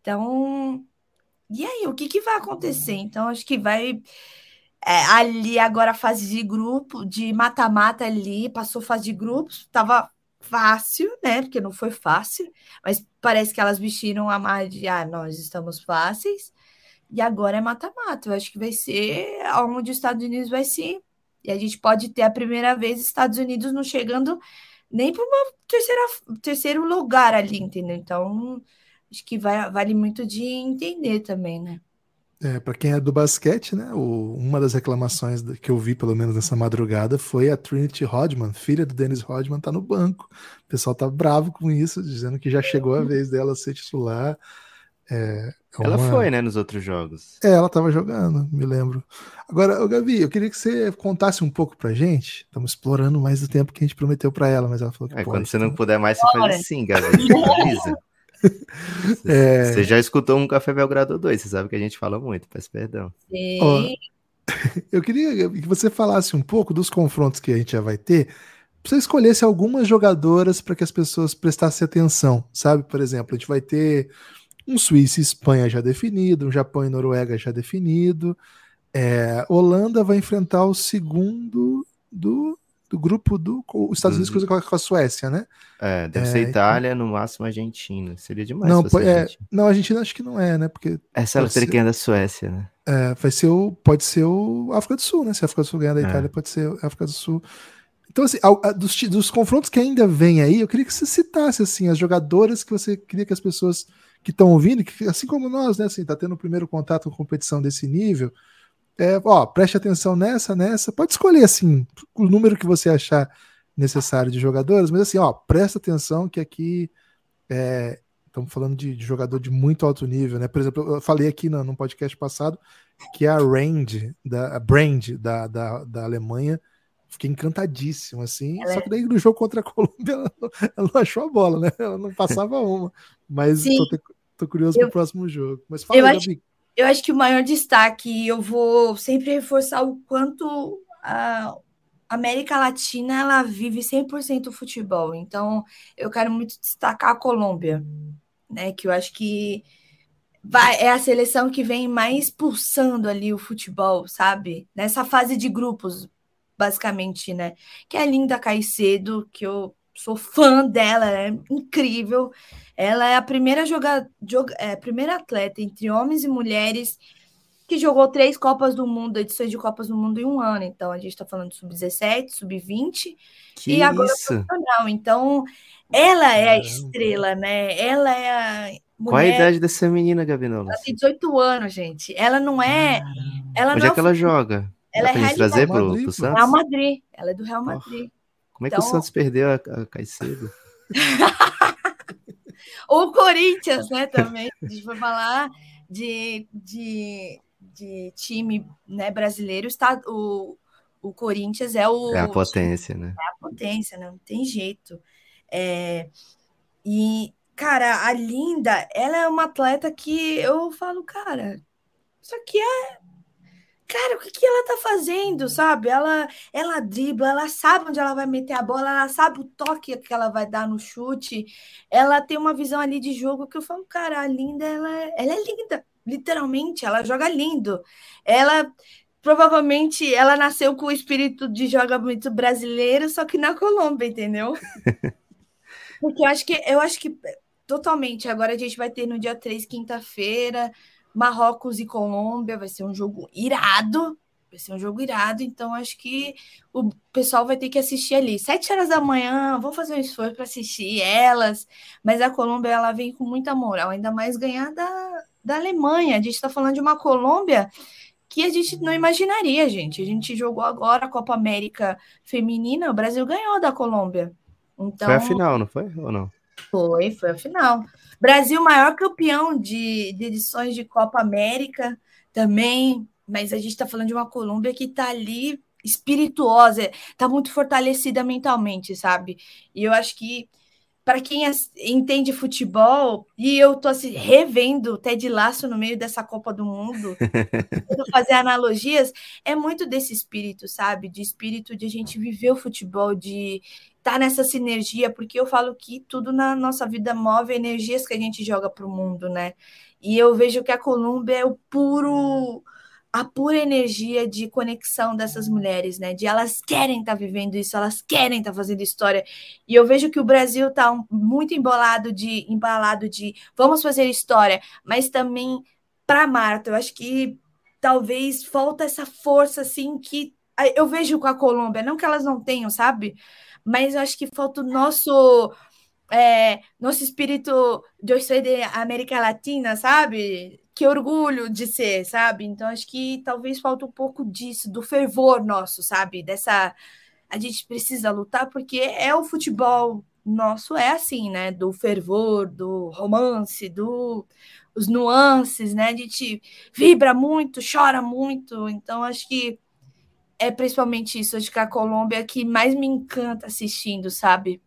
Speaker 4: Então. E aí, o que, que vai acontecer? Então, acho que vai. É, ali agora a fase de grupo, de mata-mata ali, passou fase de grupos, tava fácil, né? Porque não foi fácil, mas parece que elas vestiram a mais de ah, nós estamos fáceis. E agora é mata-mata. Eu acho que vai ser onde os Estados Unidos vai ser. E a gente pode ter a primeira vez Estados Unidos não chegando nem para uma terceira, terceiro lugar ali, entendeu? Então, acho que vai, vale muito de entender também, né?
Speaker 2: É, para quem é do basquete, né? O, uma das reclamações que eu vi, pelo menos nessa madrugada, foi a Trinity Rodman, filha do Dennis Rodman, tá no banco. O pessoal tá bravo com isso, dizendo que já chegou a vez dela ser titular. É,
Speaker 3: ela foi, né, nos outros jogos.
Speaker 2: É, ela estava jogando, me lembro. Agora, Gabi, eu queria que você contasse um pouco pra gente. Estamos explorando mais o tempo que a gente prometeu para ela, mas ela falou que
Speaker 3: é,
Speaker 2: pode,
Speaker 3: Quando você então... não puder mais, você Bora. faz assim, Gabi. Avisa. é... Você já escutou um Café Belgrado 2, você sabe que a gente fala muito, peço perdão.
Speaker 4: Sim.
Speaker 2: eu queria que você falasse um pouco dos confrontos que a gente já vai ter. Você escolhesse algumas jogadoras para que as pessoas prestassem atenção, sabe? Por exemplo, a gente vai ter um Suíça e Espanha já definido, um Japão e Noruega já definido. É, Holanda vai enfrentar o segundo do do grupo do os Estados Unidos uhum. com a Suécia, né?
Speaker 3: É, deve é, ser Itália, então... no máximo Argentina. Seria demais.
Speaker 2: Não, é, Argentina. não, Argentina acho que não é, né? Porque
Speaker 3: essa é a ser... da Suécia, né?
Speaker 2: É, vai ser o, pode ser o África do Sul, né? Se a África do Sul ganhar da é. Itália, pode ser a África do Sul. Então, assim, dos, dos confrontos que ainda vem aí, eu queria que você citasse assim as jogadoras que você queria que as pessoas que estão ouvindo, que, assim como nós, né, assim, tá tendo o primeiro contato com competição desse nível, é, ó, preste atenção nessa, nessa. Pode escolher assim o número que você achar necessário de jogadores, mas assim, ó, presta atenção que aqui é, estamos falando de, de, jogador de muito alto nível, né? Por exemplo, eu falei aqui no, no podcast passado que a Rand, da, a Brand da, da, da Alemanha, fiquei encantadíssimo, assim. Ela só é que daí no jogo contra a Colômbia ela não, ela não achou a bola, né? Ela não passava uma. Mas tô, curioso eu, pro próximo jogo. Mas fala,
Speaker 4: eu acho, eu acho que o maior destaque, eu vou sempre reforçar o quanto a América Latina ela vive 100% o futebol. Então, eu quero muito destacar a Colômbia, né? Que eu acho que vai, é a seleção que vem mais pulsando ali o futebol, sabe? Nessa fase de grupos, basicamente, né? Que é a Linda Caicedo, que eu sou fã dela, é incrível. Ela é a primeira joga, joga, é, primeira atleta entre homens e mulheres que jogou três Copas do Mundo, edições de Copas do Mundo em um ano. Então, a gente está falando de sub-17, sub-20 e agora profissional. Então, ela é a estrela, né? Ela é a.
Speaker 3: Mulher... Qual a idade dessa menina, Gabinola?
Speaker 4: Ela tem 18 anos, gente. Ela não é. Ela
Speaker 3: Onde
Speaker 4: não
Speaker 3: é que ela joga?
Speaker 4: Ela
Speaker 3: Dá é pro, pro Santos?
Speaker 4: Real Madrid. Ela é do Real Madrid. Oh,
Speaker 3: como é que então... o Santos perdeu a, a Caicedo?
Speaker 4: o Corinthians, né, também. A gente vai falar de, de, de time né, brasileiro. Está, o, o Corinthians é o.
Speaker 3: É a potência, né?
Speaker 4: É a potência, né? não tem jeito. É, e, cara, a Linda, ela é uma atleta que eu falo, cara, isso aqui é cara, o que, que ela tá fazendo, sabe? Ela, ela dribla, ela sabe onde ela vai meter a bola, ela sabe o toque que ela vai dar no chute, ela tem uma visão ali de jogo que eu falo, cara, a linda, ela, ela é linda, literalmente, ela joga lindo. Ela provavelmente ela nasceu com o espírito de jogamento brasileiro, só que na Colômbia, entendeu? Porque eu acho que eu acho que totalmente. Agora a gente vai ter no dia 3, quinta-feira, Marrocos e Colômbia vai ser um jogo irado. Vai ser um jogo irado, então acho que o pessoal vai ter que assistir ali. Sete horas da manhã, vou fazer um esforço para assistir elas. Mas a Colômbia ela vem com muita moral, ainda mais ganhar da, da Alemanha. A gente está falando de uma Colômbia que a gente não imaginaria, gente. A gente jogou agora a Copa América Feminina, o Brasil ganhou da Colômbia. Então,
Speaker 3: foi a final, não foi? Ou não?
Speaker 4: Foi, foi a final. Brasil, maior campeão de, de edições de Copa América também, mas a gente está falando de uma Colômbia que está ali espirituosa, está muito fortalecida mentalmente, sabe? E eu acho que para quem entende futebol, e eu tô assim, revendo o Ted Laço no meio dessa Copa do Mundo, fazer analogias, é muito desse espírito, sabe? De espírito de a gente viver o futebol, de tá nessa sinergia, porque eu falo que tudo na nossa vida move energias que a gente joga para o mundo, né? E eu vejo que a Colômbia é o puro a pura energia de conexão dessas mulheres, né? De elas querem estar tá vivendo isso, elas querem estar tá fazendo história. E eu vejo que o Brasil está muito embolado de embalado de vamos fazer história, mas também para Marta, eu acho que talvez falta essa força assim que eu vejo com a Colômbia, não que elas não tenham, sabe? Mas eu acho que falta o nosso é, nosso espírito de eu ser de América Latina, sabe? Que orgulho de ser, sabe? Então acho que talvez falta um pouco disso, do fervor nosso, sabe? Dessa a gente precisa lutar porque é o futebol nosso é assim, né? Do fervor, do romance, do os nuances, né? A gente vibra muito, chora muito, então acho que é principalmente isso, acho que a Colômbia que mais me encanta assistindo, sabe?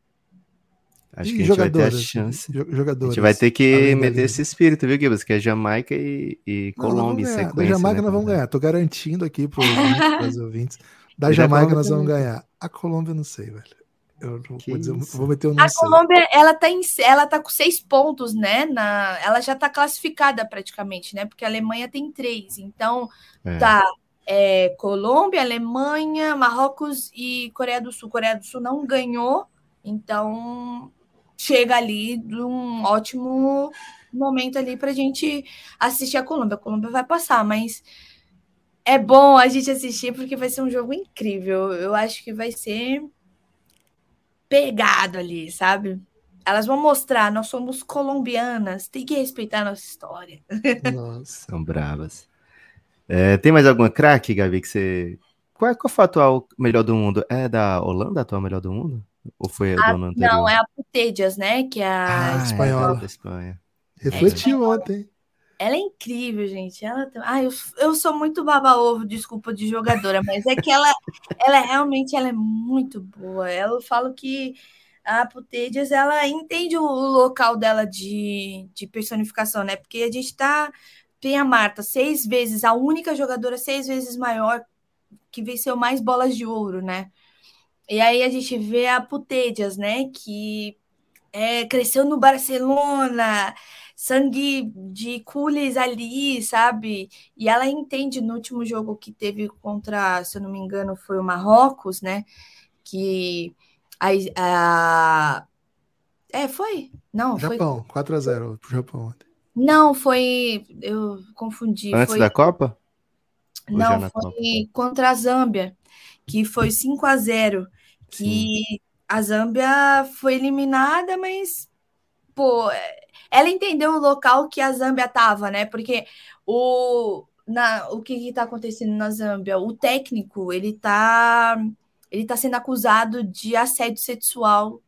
Speaker 3: Acho e que a gente vai ter a chance.
Speaker 2: Jogadores,
Speaker 3: a gente vai ter que meter esse espírito, viu, Gibbs? Que é Jamaica e, e Colômbia em sequência. Da
Speaker 2: Jamaica
Speaker 3: né?
Speaker 2: nós vamos ganhar. Tô garantindo aqui para os ouvintes. Da Jamaica nós vamos ganhar. A Colômbia não sei, velho. Eu vou, dizer, vou meter o um
Speaker 4: A Colômbia, ela tá, em, ela tá com seis pontos, né? Na, ela já tá classificada praticamente, né? Porque a Alemanha tem três. Então, é. tá é, Colômbia, Alemanha, Marrocos e Coreia do Sul. Coreia do Sul não ganhou, então chega ali de um ótimo momento ali para a gente assistir a Colômbia. A Colômbia vai passar, mas é bom a gente assistir porque vai ser um jogo incrível. Eu acho que vai ser pegado ali, sabe? Elas vão mostrar, nós somos colombianas, tem que respeitar a nossa história.
Speaker 3: Nossa, são bravas. É, tem mais alguma craque, Gabi, que você. Qual, é, qual foi a atual melhor do mundo? É da Holanda a atual melhor do mundo? Ou foi a,
Speaker 4: a do ano anterior? Não, é a Putedias, né? Que é a
Speaker 2: ah, espanhola. É Espanha. Refletiu é ontem.
Speaker 4: Ela é incrível, gente. Ela ah, eu, eu sou muito baba-ovo, desculpa, de jogadora, mas é que ela, ela é, realmente ela é muito boa. Eu falo que a Putedias, ela entende o local dela de, de personificação, né? Porque a gente tá. Tem a Marta, seis vezes, a única jogadora seis vezes maior que venceu mais bolas de ouro, né? E aí a gente vê a Putedias, né? Que é, cresceu no Barcelona, sangue de cules ali, sabe? E ela entende no último jogo que teve contra, se eu não me engano, foi o Marrocos, né? Que a, a... é, foi? Não,
Speaker 2: Japão,
Speaker 4: foi
Speaker 2: 4 a 0 pro Japão ontem.
Speaker 4: Não, foi, eu confundi.
Speaker 3: Antes
Speaker 4: foi...
Speaker 3: da Copa?
Speaker 4: Não, foi Copa? contra a Zâmbia, que foi 5 a 0 que Sim. a Zâmbia foi eliminada, mas pô, ela entendeu o local que a Zâmbia estava, né? Porque o, na, o que está acontecendo na Zâmbia? O técnico ele está ele tá sendo acusado de assédio sexual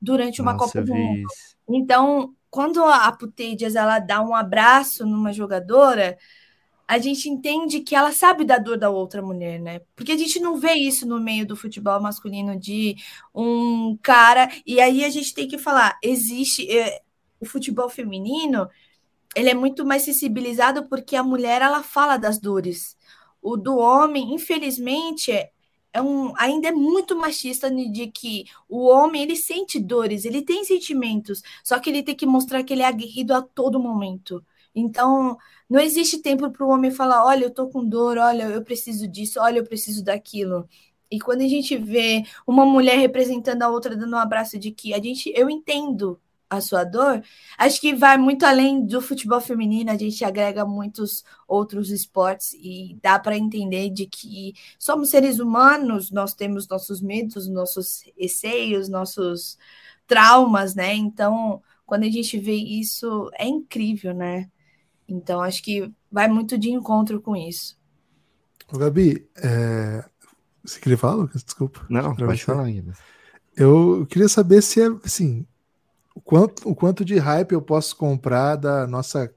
Speaker 4: durante uma Nossa, Copa do Mundo. Então, quando a Puteidias ela dá um abraço numa jogadora, a gente entende que ela sabe da dor da outra mulher, né? Porque a gente não vê isso no meio do futebol masculino de um cara. E aí a gente tem que falar: existe. É, o futebol feminino ele é muito mais sensibilizado porque a mulher ela fala das dores. O do homem, infelizmente, é, um, ainda é muito machista de que o homem ele sente dores, ele tem sentimentos, só que ele tem que mostrar que ele é aguerrido a todo momento. Então, não existe tempo para o homem falar: olha, eu tô com dor, olha, eu preciso disso, olha, eu preciso daquilo. E quando a gente vê uma mulher representando a outra dando um abraço de que a gente, eu entendo a sua dor, acho que vai muito além do futebol feminino, a gente agrega muitos outros esportes e dá para entender de que somos seres humanos, nós temos nossos medos, nossos receios, nossos traumas, né? Então, quando a gente vê isso, é incrível, né? Então, acho que vai muito de encontro com isso.
Speaker 2: Gabi, é... você queria falar, Lucas? Desculpa.
Speaker 3: Não, pode falar ainda.
Speaker 2: Eu queria saber se é, assim, quanto, o quanto de hype eu posso comprar da nossa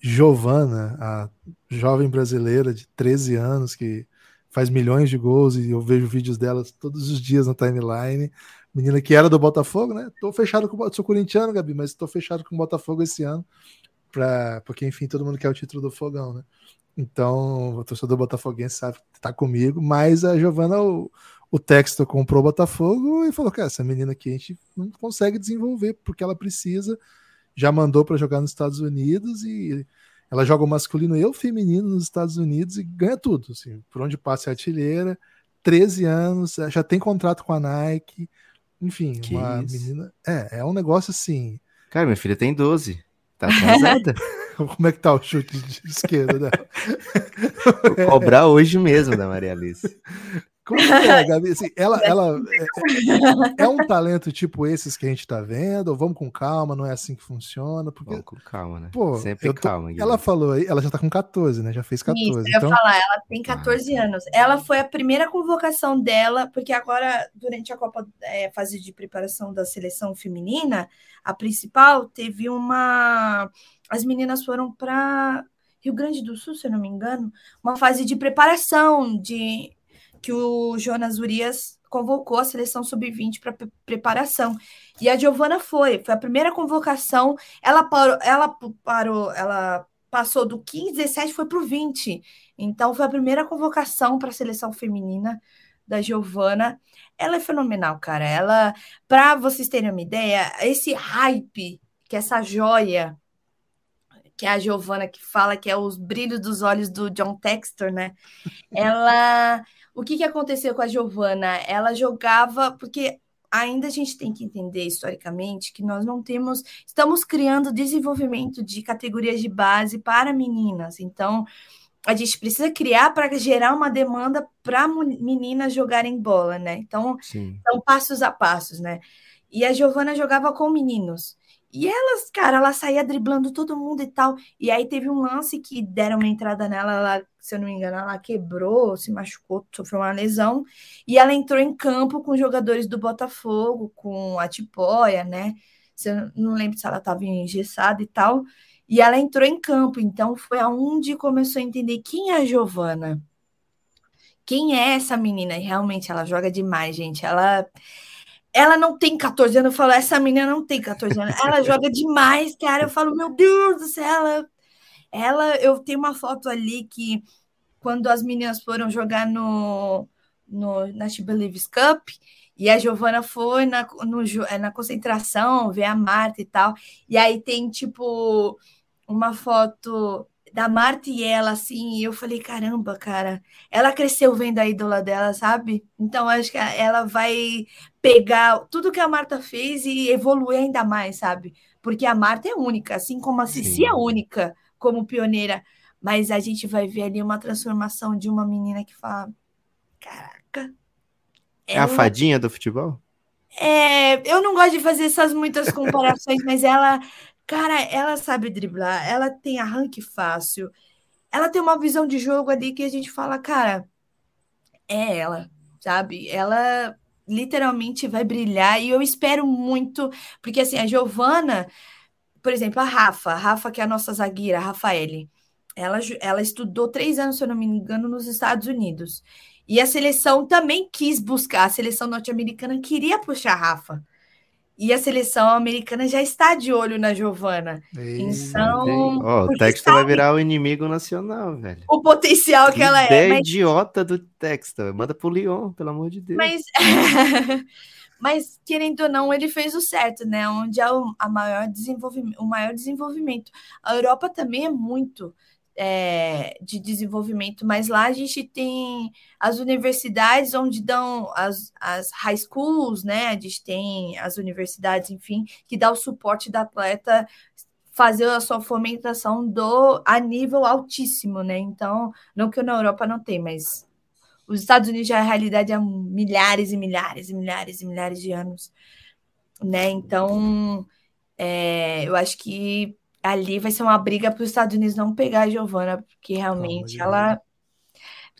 Speaker 2: Giovana, a jovem brasileira de 13 anos que faz milhões de gols e eu vejo vídeos dela todos os dias na timeline. Menina que era do Botafogo, né? Tô fechado com sou corintiano, Gabi, mas tô fechado com o Botafogo esse ano, pra, porque enfim, todo mundo quer o título do Fogão, né? Então, o torcedor botafoguense sabe que tá comigo, mas a Giovana, o, o Textor comprou o Botafogo e falou: que essa menina aqui a gente não consegue desenvolver porque ela precisa. Já mandou para jogar nos Estados Unidos e ela joga o masculino e o feminino nos Estados Unidos e ganha tudo. Assim, por onde passa é artilheira, 13 anos, já tem contrato com a Nike. Enfim, que uma isso? menina. É, é um negócio assim.
Speaker 3: Cara, minha filha tem 12. Tá atrasada.
Speaker 2: Como é que tá o chute de esquerda dela?
Speaker 3: Vou cobrar hoje mesmo da Maria Alice.
Speaker 2: Como é, Gabi? Assim, ela ela é, é, um talento tipo esses que a gente tá vendo? Ou vamos com calma, não é assim que funciona? Porque,
Speaker 3: vamos com calma, né?
Speaker 2: Pô, Sempre tô, calma. Guilherme. Ela falou aí, ela já tá com 14, né? Já fez 14. Isso,
Speaker 4: eu então... ia falar, ela tem 14 ah. anos. Ela foi a primeira convocação dela, porque agora, durante a Copa é, fase de preparação da seleção feminina, a principal teve uma. As meninas foram para Rio Grande do Sul, se eu não me engano, uma fase de preparação de que o Jonas Urias convocou a seleção sub-20 para preparação. E a Giovana foi, foi a primeira convocação. Ela parou, ela parou, ela passou do 15, 17 foi para o 20. Então foi a primeira convocação para a seleção feminina da Giovana. Ela é fenomenal, cara. Ela, para vocês terem uma ideia, esse hype que essa joia que é a Giovana que fala que é os brilhos dos olhos do John Textor, né? Ela, o que que aconteceu com a Giovana? Ela jogava porque ainda a gente tem que entender historicamente que nós não temos, estamos criando desenvolvimento de categorias de base para meninas. Então, a gente precisa criar para gerar uma demanda para meninas jogarem bola, né? Então, Sim. são passos a passos, né? E a Giovana jogava com meninos. E elas, cara, ela saía driblando todo mundo e tal. E aí teve um lance que deram uma entrada nela, ela, se eu não me engano, ela quebrou, se machucou, sofreu uma lesão. E ela entrou em campo com jogadores do Botafogo, com a Tipóia, né? Se eu não lembro se ela estava engessada e tal. E ela entrou em campo. Então foi aonde começou a entender quem é a Giovana. Quem é essa menina? E realmente ela joga demais, gente. Ela ela não tem 14 anos. Eu falo, essa menina não tem 14 anos. Ela joga demais, cara. Eu falo, meu Deus do céu, ela, ela. Eu tenho uma foto ali que quando as meninas foram jogar no, no na She Believes Cup, e a Giovana foi na, no, é, na concentração, ver a Marta e tal. E aí tem, tipo, uma foto da Marta e ela, assim, e eu falei, caramba, cara, ela cresceu vendo a ídola dela, sabe? Então, acho que ela vai pegar tudo que a Marta fez e evoluir ainda mais, sabe? Porque a Marta é única, assim como a Cici é única como pioneira, mas a gente vai ver ali uma transformação de uma menina que fala, caraca.
Speaker 3: É a fadinha do futebol?
Speaker 4: É, eu não gosto de fazer essas muitas comparações, mas ela Cara, ela sabe driblar, ela tem arranque fácil, ela tem uma visão de jogo ali que a gente fala, cara, é ela, sabe? Ela literalmente vai brilhar e eu espero muito, porque assim, a Giovana, por exemplo, a Rafa, a Rafa que é a nossa zagueira, a Rafaele, ela, ela estudou três anos, se eu não me engano, nos Estados Unidos. E a seleção também quis buscar, a seleção norte-americana queria puxar a Rafa. E a seleção americana já está de olho na Giovana. Então.
Speaker 3: Oh, o Texto vai virar o inimigo nacional, velho.
Speaker 4: O potencial que, que ela é.
Speaker 3: Mas... idiota do Texto. Manda pro Lyon, pelo amor de Deus.
Speaker 4: Mas, mas, querendo ou não, ele fez o certo, né? Onde há o, a maior desenvolvimento, o maior desenvolvimento. A Europa também é muito é, de desenvolvimento, mas lá a gente tem as universidades onde dão as, as high schools, né? A gente tem as universidades, enfim, que dá o suporte da atleta fazer a sua fomentação do a nível altíssimo, né? Então, não que na Europa não tem, mas os Estados Unidos já é realidade há milhares e milhares e milhares e milhares de anos, né? Então, é, eu acho que ali vai ser uma briga para os Estados Unidos não pegar a Giovana, porque realmente ela.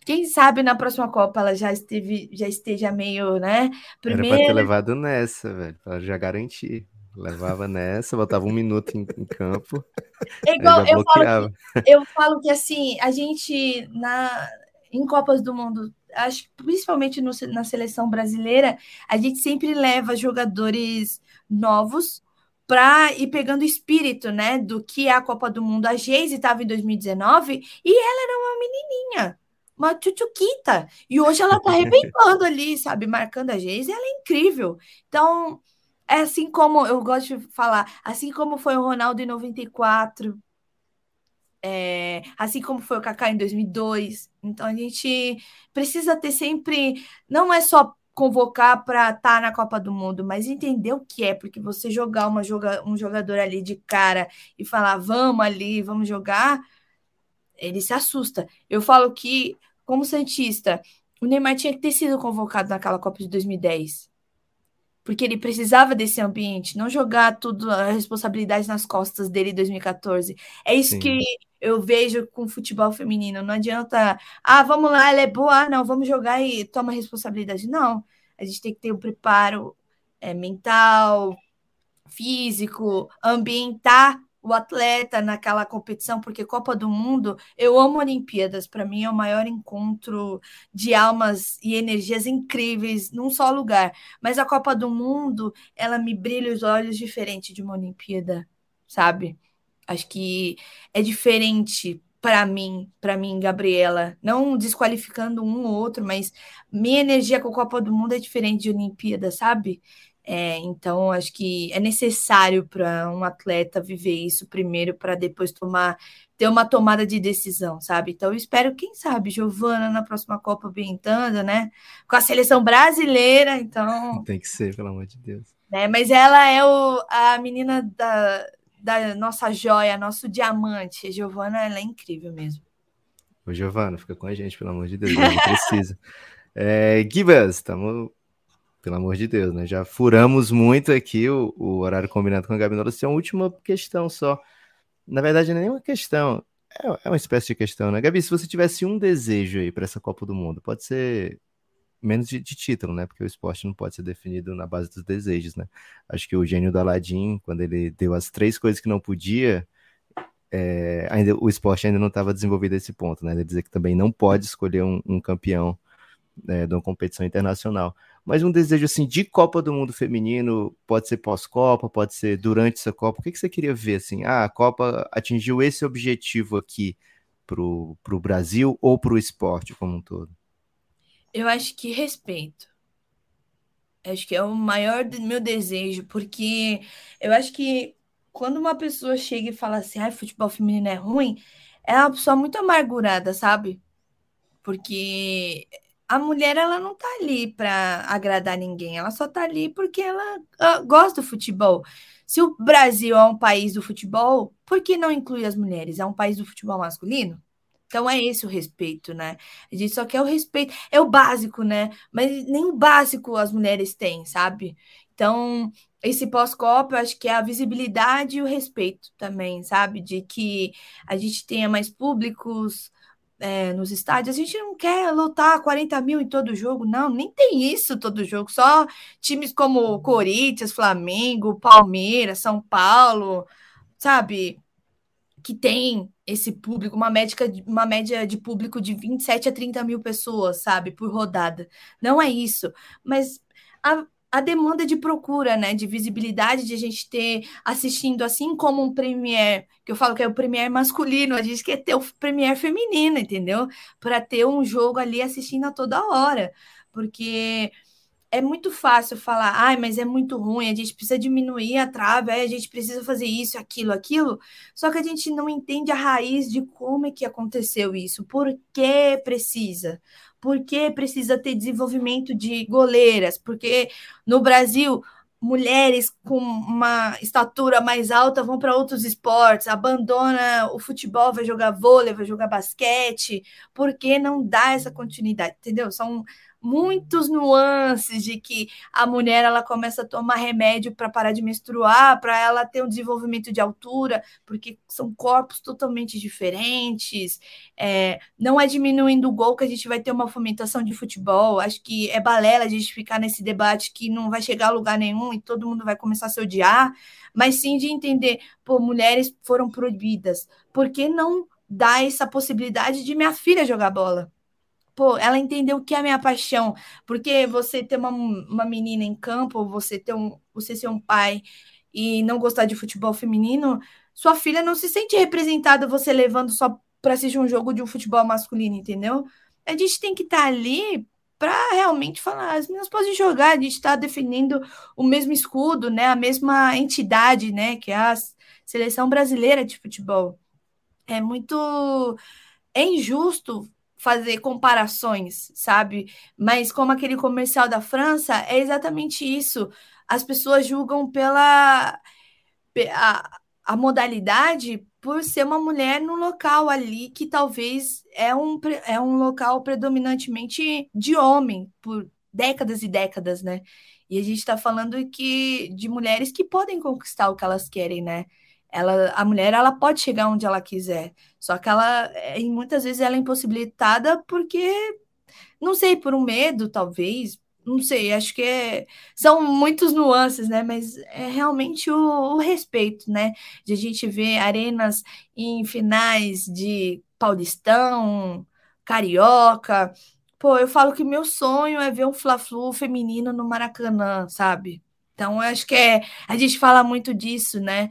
Speaker 4: Quem sabe na próxima Copa ela já, esteve, já esteja meio, né?
Speaker 3: Primeiro... Era para ter levado nessa, velho, para já garantir. Levava nessa, botava um minuto em, em campo.
Speaker 4: É igual, eu falo, que, eu falo que assim, a gente na, em Copas do Mundo, acho principalmente no, na seleção brasileira, a gente sempre leva jogadores novos para ir pegando o espírito, né, do que é a Copa do Mundo. A Geise estava em 2019 e ela era uma menininha, uma tchutchuquita. E hoje ela está arrebentando ali, sabe, marcando a Geise, ela é incrível. Então, é assim como eu gosto de falar, assim como foi o Ronaldo em 94, é, assim como foi o Kaká em 2002. Então a gente precisa ter sempre, não é só convocar para estar tá na Copa do Mundo, mas entender o que é, porque você jogar uma joga, um jogador ali de cara e falar vamos ali, vamos jogar, ele se assusta. Eu falo que, como Santista, o Neymar tinha que ter sido convocado naquela Copa de 2010. Porque ele precisava desse ambiente, não jogar tudo a responsabilidade nas costas dele em 2014. É isso Sim. que eu vejo com o futebol feminino. Não adianta, ah, vamos lá, ela é boa, ah, não, vamos jogar e toma responsabilidade. Não, a gente tem que ter o um preparo é, mental, físico, ambientar o atleta naquela competição, porque Copa do Mundo, eu amo Olimpíadas, para mim é o maior encontro de almas e energias incríveis num só lugar. Mas a Copa do Mundo, ela me brilha os olhos diferente de uma Olimpíada, sabe? Acho que é diferente para mim, para mim, Gabriela, não desqualificando um ou outro, mas minha energia com a Copa do Mundo é diferente de Olimpíada, sabe? É, então, acho que é necessário para um atleta viver isso primeiro para depois tomar ter uma tomada de decisão, sabe? Então, eu espero, quem sabe, Giovana na próxima Copa Bentanda, né? Com a seleção brasileira, então.
Speaker 3: Tem que ser, pelo amor de Deus.
Speaker 4: Né? Mas ela é o, a menina da, da nossa joia, nosso diamante. A Giovana, ela é incrível mesmo.
Speaker 3: Ô, Giovana, fica com a gente, pelo amor de Deus, a gente precisa. É, Gibas, estamos pelo amor de Deus, né? Já furamos muito aqui o, o horário combinado com a Gabi. Tem uma última questão só. Na verdade, não é nenhuma questão. É, é uma espécie de questão, né? Gabi, se você tivesse um desejo aí para essa Copa do Mundo, pode ser menos de, de, título, né? Porque o esporte não pode ser definido na base dos desejos, né? Acho que o gênio do Aladim, quando ele deu as três coisas que não podia, é, ainda o esporte ainda não estava desenvolvido a esse ponto, né? Ele dizer que também não pode escolher um, um campeão é, de uma competição internacional mas um desejo assim de Copa do Mundo feminino, pode ser pós-Copa, pode ser durante essa Copa. O que, que você queria ver assim? Ah, a Copa atingiu esse objetivo aqui para o Brasil ou para o esporte como um todo?
Speaker 4: Eu acho que respeito. Acho que é o maior meu desejo, porque eu acho que quando uma pessoa chega e fala assim, ah, futebol feminino é ruim, é uma pessoa muito amargurada, sabe? Porque a mulher ela não tá ali para agradar ninguém, ela só tá ali porque ela uh, gosta do futebol. Se o Brasil é um país do futebol, por que não inclui as mulheres? É um país do futebol masculino? Então é esse o respeito, né? A gente só quer o respeito, é o básico, né? Mas nem o básico as mulheres têm, sabe? Então, esse pós-copa, eu acho que é a visibilidade e o respeito também, sabe? De que a gente tenha mais públicos, é, nos estádios, a gente não quer lotar 40 mil em todo jogo, não, nem tem isso todo jogo, só times como Corinthians, Flamengo, Palmeiras, São Paulo, sabe, que tem esse público, uma, médica, uma média de público de 27 a 30 mil pessoas, sabe, por rodada. Não é isso, mas a, a demanda de procura, né, de visibilidade, de a gente ter assistindo assim como um premier, que eu falo que é o premier masculino, a gente quer ter o premier feminino, entendeu? Para ter um jogo ali assistindo a toda hora, porque é muito fácil falar, ai, mas é muito ruim, a gente precisa diminuir a trave, a gente precisa fazer isso, aquilo, aquilo. Só que a gente não entende a raiz de como é que aconteceu isso, por que precisa por que precisa ter desenvolvimento de goleiras? Porque no Brasil, mulheres com uma estatura mais alta vão para outros esportes, abandona o futebol, vai jogar vôlei, vai jogar basquete, por que não dá essa continuidade? Entendeu? São muitos nuances de que a mulher ela começa a tomar remédio para parar de menstruar, para ela ter um desenvolvimento de altura, porque são corpos totalmente diferentes. É, não é diminuindo o gol que a gente vai ter uma fomentação de futebol. Acho que é balela a gente ficar nesse debate que não vai chegar a lugar nenhum e todo mundo vai começar a se odiar, mas sim de entender, pô, mulheres foram proibidas. Por que não dar essa possibilidade de minha filha jogar bola? Pô, ela entendeu o que é a minha paixão. Porque você ter uma, uma menina em campo, você ter um, você ser um pai e não gostar de futebol feminino, sua filha não se sente representada você levando só para assistir um jogo de um futebol masculino, entendeu? A gente tem que estar tá ali para realmente falar, as meninas podem jogar, a gente está defendendo o mesmo escudo, né? A mesma entidade, né? Que é a seleção brasileira de futebol. É muito é injusto fazer comparações, sabe? Mas como aquele comercial da França, é exatamente isso. As pessoas julgam pela a, a modalidade por ser uma mulher no local ali que talvez é um, é um local predominantemente de homem por décadas e décadas, né? E a gente está falando que de mulheres que podem conquistar o que elas querem, né? Ela, a mulher ela pode chegar onde ela quiser, só que ela, é, muitas vezes, ela é impossibilitada porque, não sei, por um medo, talvez, não sei, acho que é, são muitos nuances, né? Mas é realmente o, o, respeito, né? De a gente ver arenas em finais de Paulistão, Carioca. Pô, eu falo que meu sonho é ver um Fla-Flu feminino no Maracanã, sabe? Então, eu acho que é, a gente fala muito disso, né?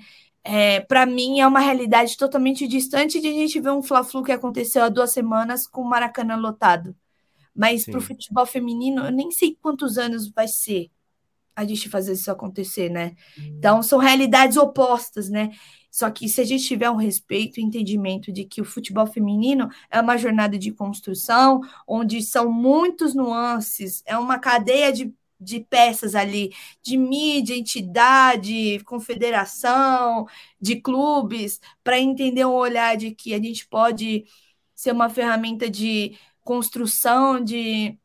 Speaker 4: É, para mim é uma realidade totalmente distante de a gente ver um Fla-Flu que aconteceu há duas semanas com o Maracanã lotado. Mas para o futebol feminino, eu nem sei quantos anos vai ser a gente fazer isso acontecer, né? Então, são realidades opostas, né? Só que se a gente tiver um respeito e entendimento de que o futebol feminino é uma jornada de construção, onde são muitos nuances, é uma cadeia de, de peças ali, de mídia, entidade, confederação, de clubes, para entender um olhar de que a gente pode ser uma ferramenta de construção de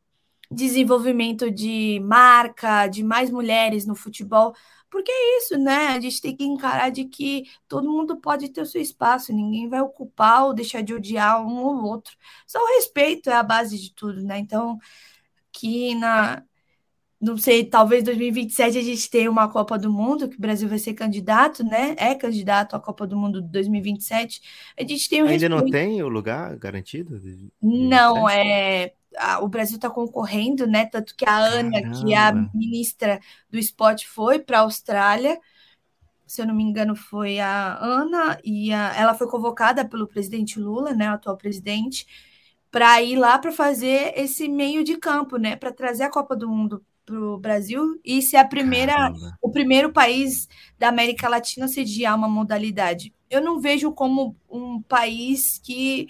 Speaker 4: desenvolvimento de marca, de mais mulheres no futebol, porque é isso, né? A gente tem que encarar de que todo mundo pode ter o seu espaço, ninguém vai ocupar ou deixar de odiar um ou outro. Só o respeito é a base de tudo, né? Então, que na, não sei, talvez 2027 a gente tenha uma Copa do Mundo, que o Brasil vai ser candidato, né? É candidato à Copa do Mundo de 2027. A gente tem
Speaker 3: um Ainda respeito. não tem o lugar garantido?
Speaker 4: Não, é. o Brasil está concorrendo, né? Tanto que a Ana, que é a ministra do esporte, foi para a Austrália. Se eu não me engano, foi a Ana, e a, ela foi convocada pelo presidente Lula, né? O atual presidente, para ir lá para fazer esse meio de campo, né? Para trazer a Copa do Mundo para o Brasil e ser a primeira, Caramba. o primeiro país da América Latina a sediar uma modalidade. Eu não vejo como um país que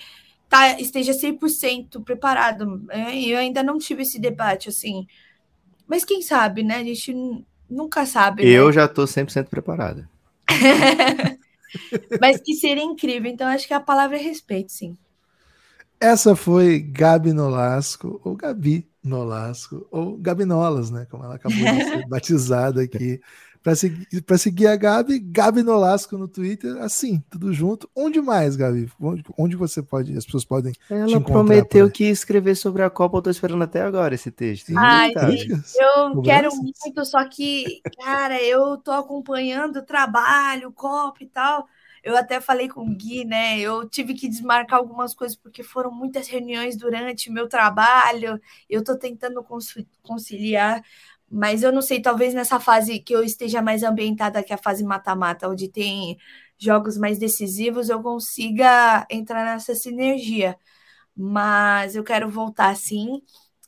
Speaker 4: tá, esteja 100% preparado. É, eu ainda não tive esse debate, assim. Mas quem sabe, né? A gente nunca sabe.
Speaker 3: Eu
Speaker 4: né?
Speaker 3: já estou 100% preparada.
Speaker 4: Mas que seria incrível. Então, acho que a palavra é respeito, sim.
Speaker 2: Essa foi Gabi Nolasco, ou Gabi Nolasco, ou Gabinolas, né? Como ela acabou de ser batizada aqui. Para seguir, seguir a Gabi, Gabi Nolasco no Twitter, assim, tudo junto. Onde mais, Gabi? Onde, onde você pode, as pessoas podem.
Speaker 3: Ela prometeu que ia escrever sobre a Copa, eu tô esperando até agora esse texto.
Speaker 4: Ai, eu quero muito, só que, cara, eu tô acompanhando o trabalho, Copa e tal. Eu até falei com o Gui, né? Eu tive que desmarcar algumas coisas porque foram muitas reuniões durante meu trabalho. Eu estou tentando conciliar, mas eu não sei, talvez nessa fase que eu esteja mais ambientada que a fase mata-mata, onde tem jogos mais decisivos, eu consiga entrar nessa sinergia. Mas eu quero voltar sim.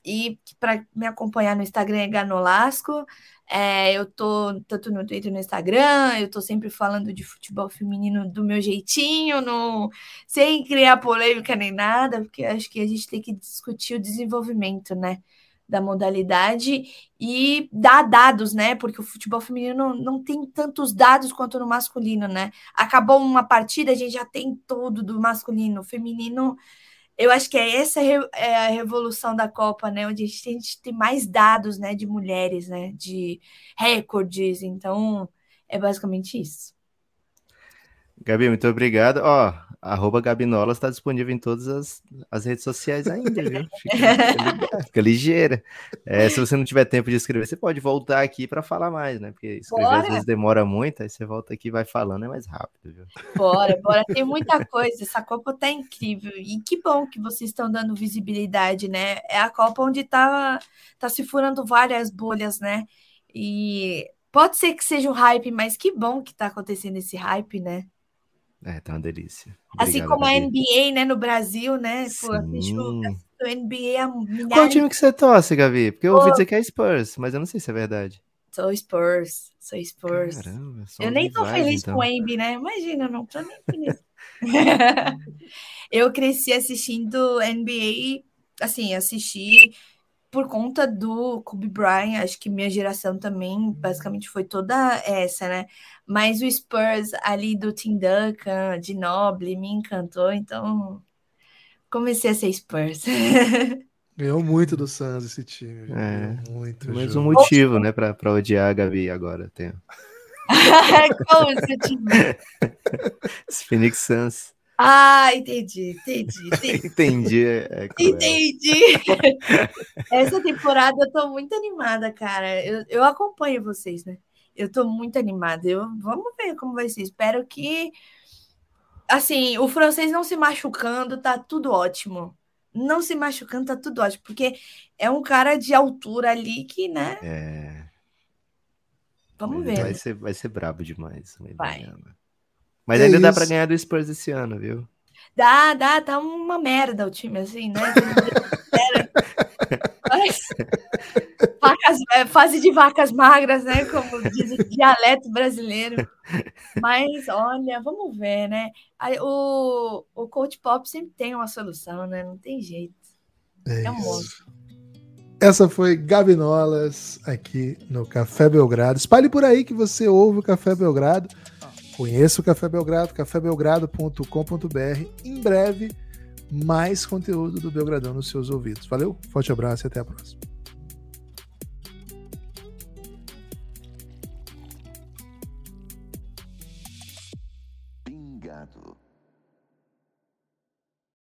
Speaker 4: E para me acompanhar no Instagram é Ganolasco. É, eu tô tanto no Twitter no Instagram, eu tô sempre falando de futebol feminino do meu jeitinho, no, sem criar polêmica nem nada, porque acho que a gente tem que discutir o desenvolvimento, né? Da modalidade e dar dados, né? Porque o futebol feminino não, não tem tantos dados quanto no masculino, né? Acabou uma partida, a gente já tem tudo do masculino, o feminino eu acho que é essa é a revolução da Copa, né? Onde a gente a gente tem mais dados, né, de mulheres, né, de recordes. Então, é basicamente isso.
Speaker 3: Gabi, muito obrigado. Ó, arroba Gabinolas está disponível em todas as, as redes sociais ainda, viu? Fica, fica ligeira. É, se você não tiver tempo de escrever, você pode voltar aqui para falar mais, né? Porque escrever bora. às vezes demora muito, aí você volta aqui e vai falando, é mais rápido, viu?
Speaker 4: Bora, bora. Tem muita coisa. Essa Copa tá incrível. E que bom que vocês estão dando visibilidade, né? É a Copa onde tá, tá se furando várias bolhas, né? E pode ser que seja um hype, mas que bom que tá acontecendo esse hype, né?
Speaker 3: É, tá uma delícia.
Speaker 4: assim como Gabi. a NBA, né, no Brasil, né? Pô, assisto, o NBA
Speaker 3: a milhares... Qual time que você torce, Gabi? Porque eu ouvi dizer que é Spurs, mas eu não sei se é verdade.
Speaker 4: Sou Spurs, sou Spurs. Caramba, eu nem tô feliz então. com o NBA, né? Imagina, não tô nem feliz. eu cresci assistindo NBA, assim, assisti por conta do Kobe Bryant, acho que minha geração também basicamente foi toda essa, né? Mas o Spurs ali do Tim Duncan, de Noble, me encantou, então comecei a ser Spurs.
Speaker 2: Ganhou muito do Suns esse time.
Speaker 3: É, muito. Mais um motivo, né, pra, pra odiar a Gabi agora. Tenho.
Speaker 4: Qual o seu time?
Speaker 3: Phoenix Suns.
Speaker 4: Ah, entendi, entendi, entendi.
Speaker 3: entendi. É
Speaker 4: entendi. Essa temporada eu tô muito animada, cara. Eu, eu acompanho vocês, né? Eu tô muito animada. Eu, vamos ver como vai ser. Espero que. Assim, o francês não se machucando, tá tudo ótimo. Não se machucando, tá tudo ótimo. Porque é um cara de altura ali que, né?
Speaker 3: É.
Speaker 4: Vamos ver.
Speaker 3: Vai
Speaker 4: né?
Speaker 3: ser, vai ser brabo demais. Vai
Speaker 4: Vai.
Speaker 3: Mas
Speaker 2: É
Speaker 3: ainda dá
Speaker 2: isso.
Speaker 3: pra ganhar do Spurs esse ano, viu?
Speaker 4: Dá, dá, tá uma merda o time, assim, né? Mas, vacas, é, fase de vacas magras, né? Como diz o dialeto brasileiro. Mas, olha, vamos ver, né? O, o coach pop sempre tem uma solução, né? Não tem jeito.
Speaker 2: É
Speaker 4: É um monstro.
Speaker 2: Essa foi Gabinolas aqui no Café Belgrado. Espalhe por aí que você ouve o Café Belgrado. Conheça o Café Belgrado, cafébelgrado.com.br. Em breve, mais conteúdo do Belgradão nos seus ouvidos. Valeu, forte abraço e até a próxima.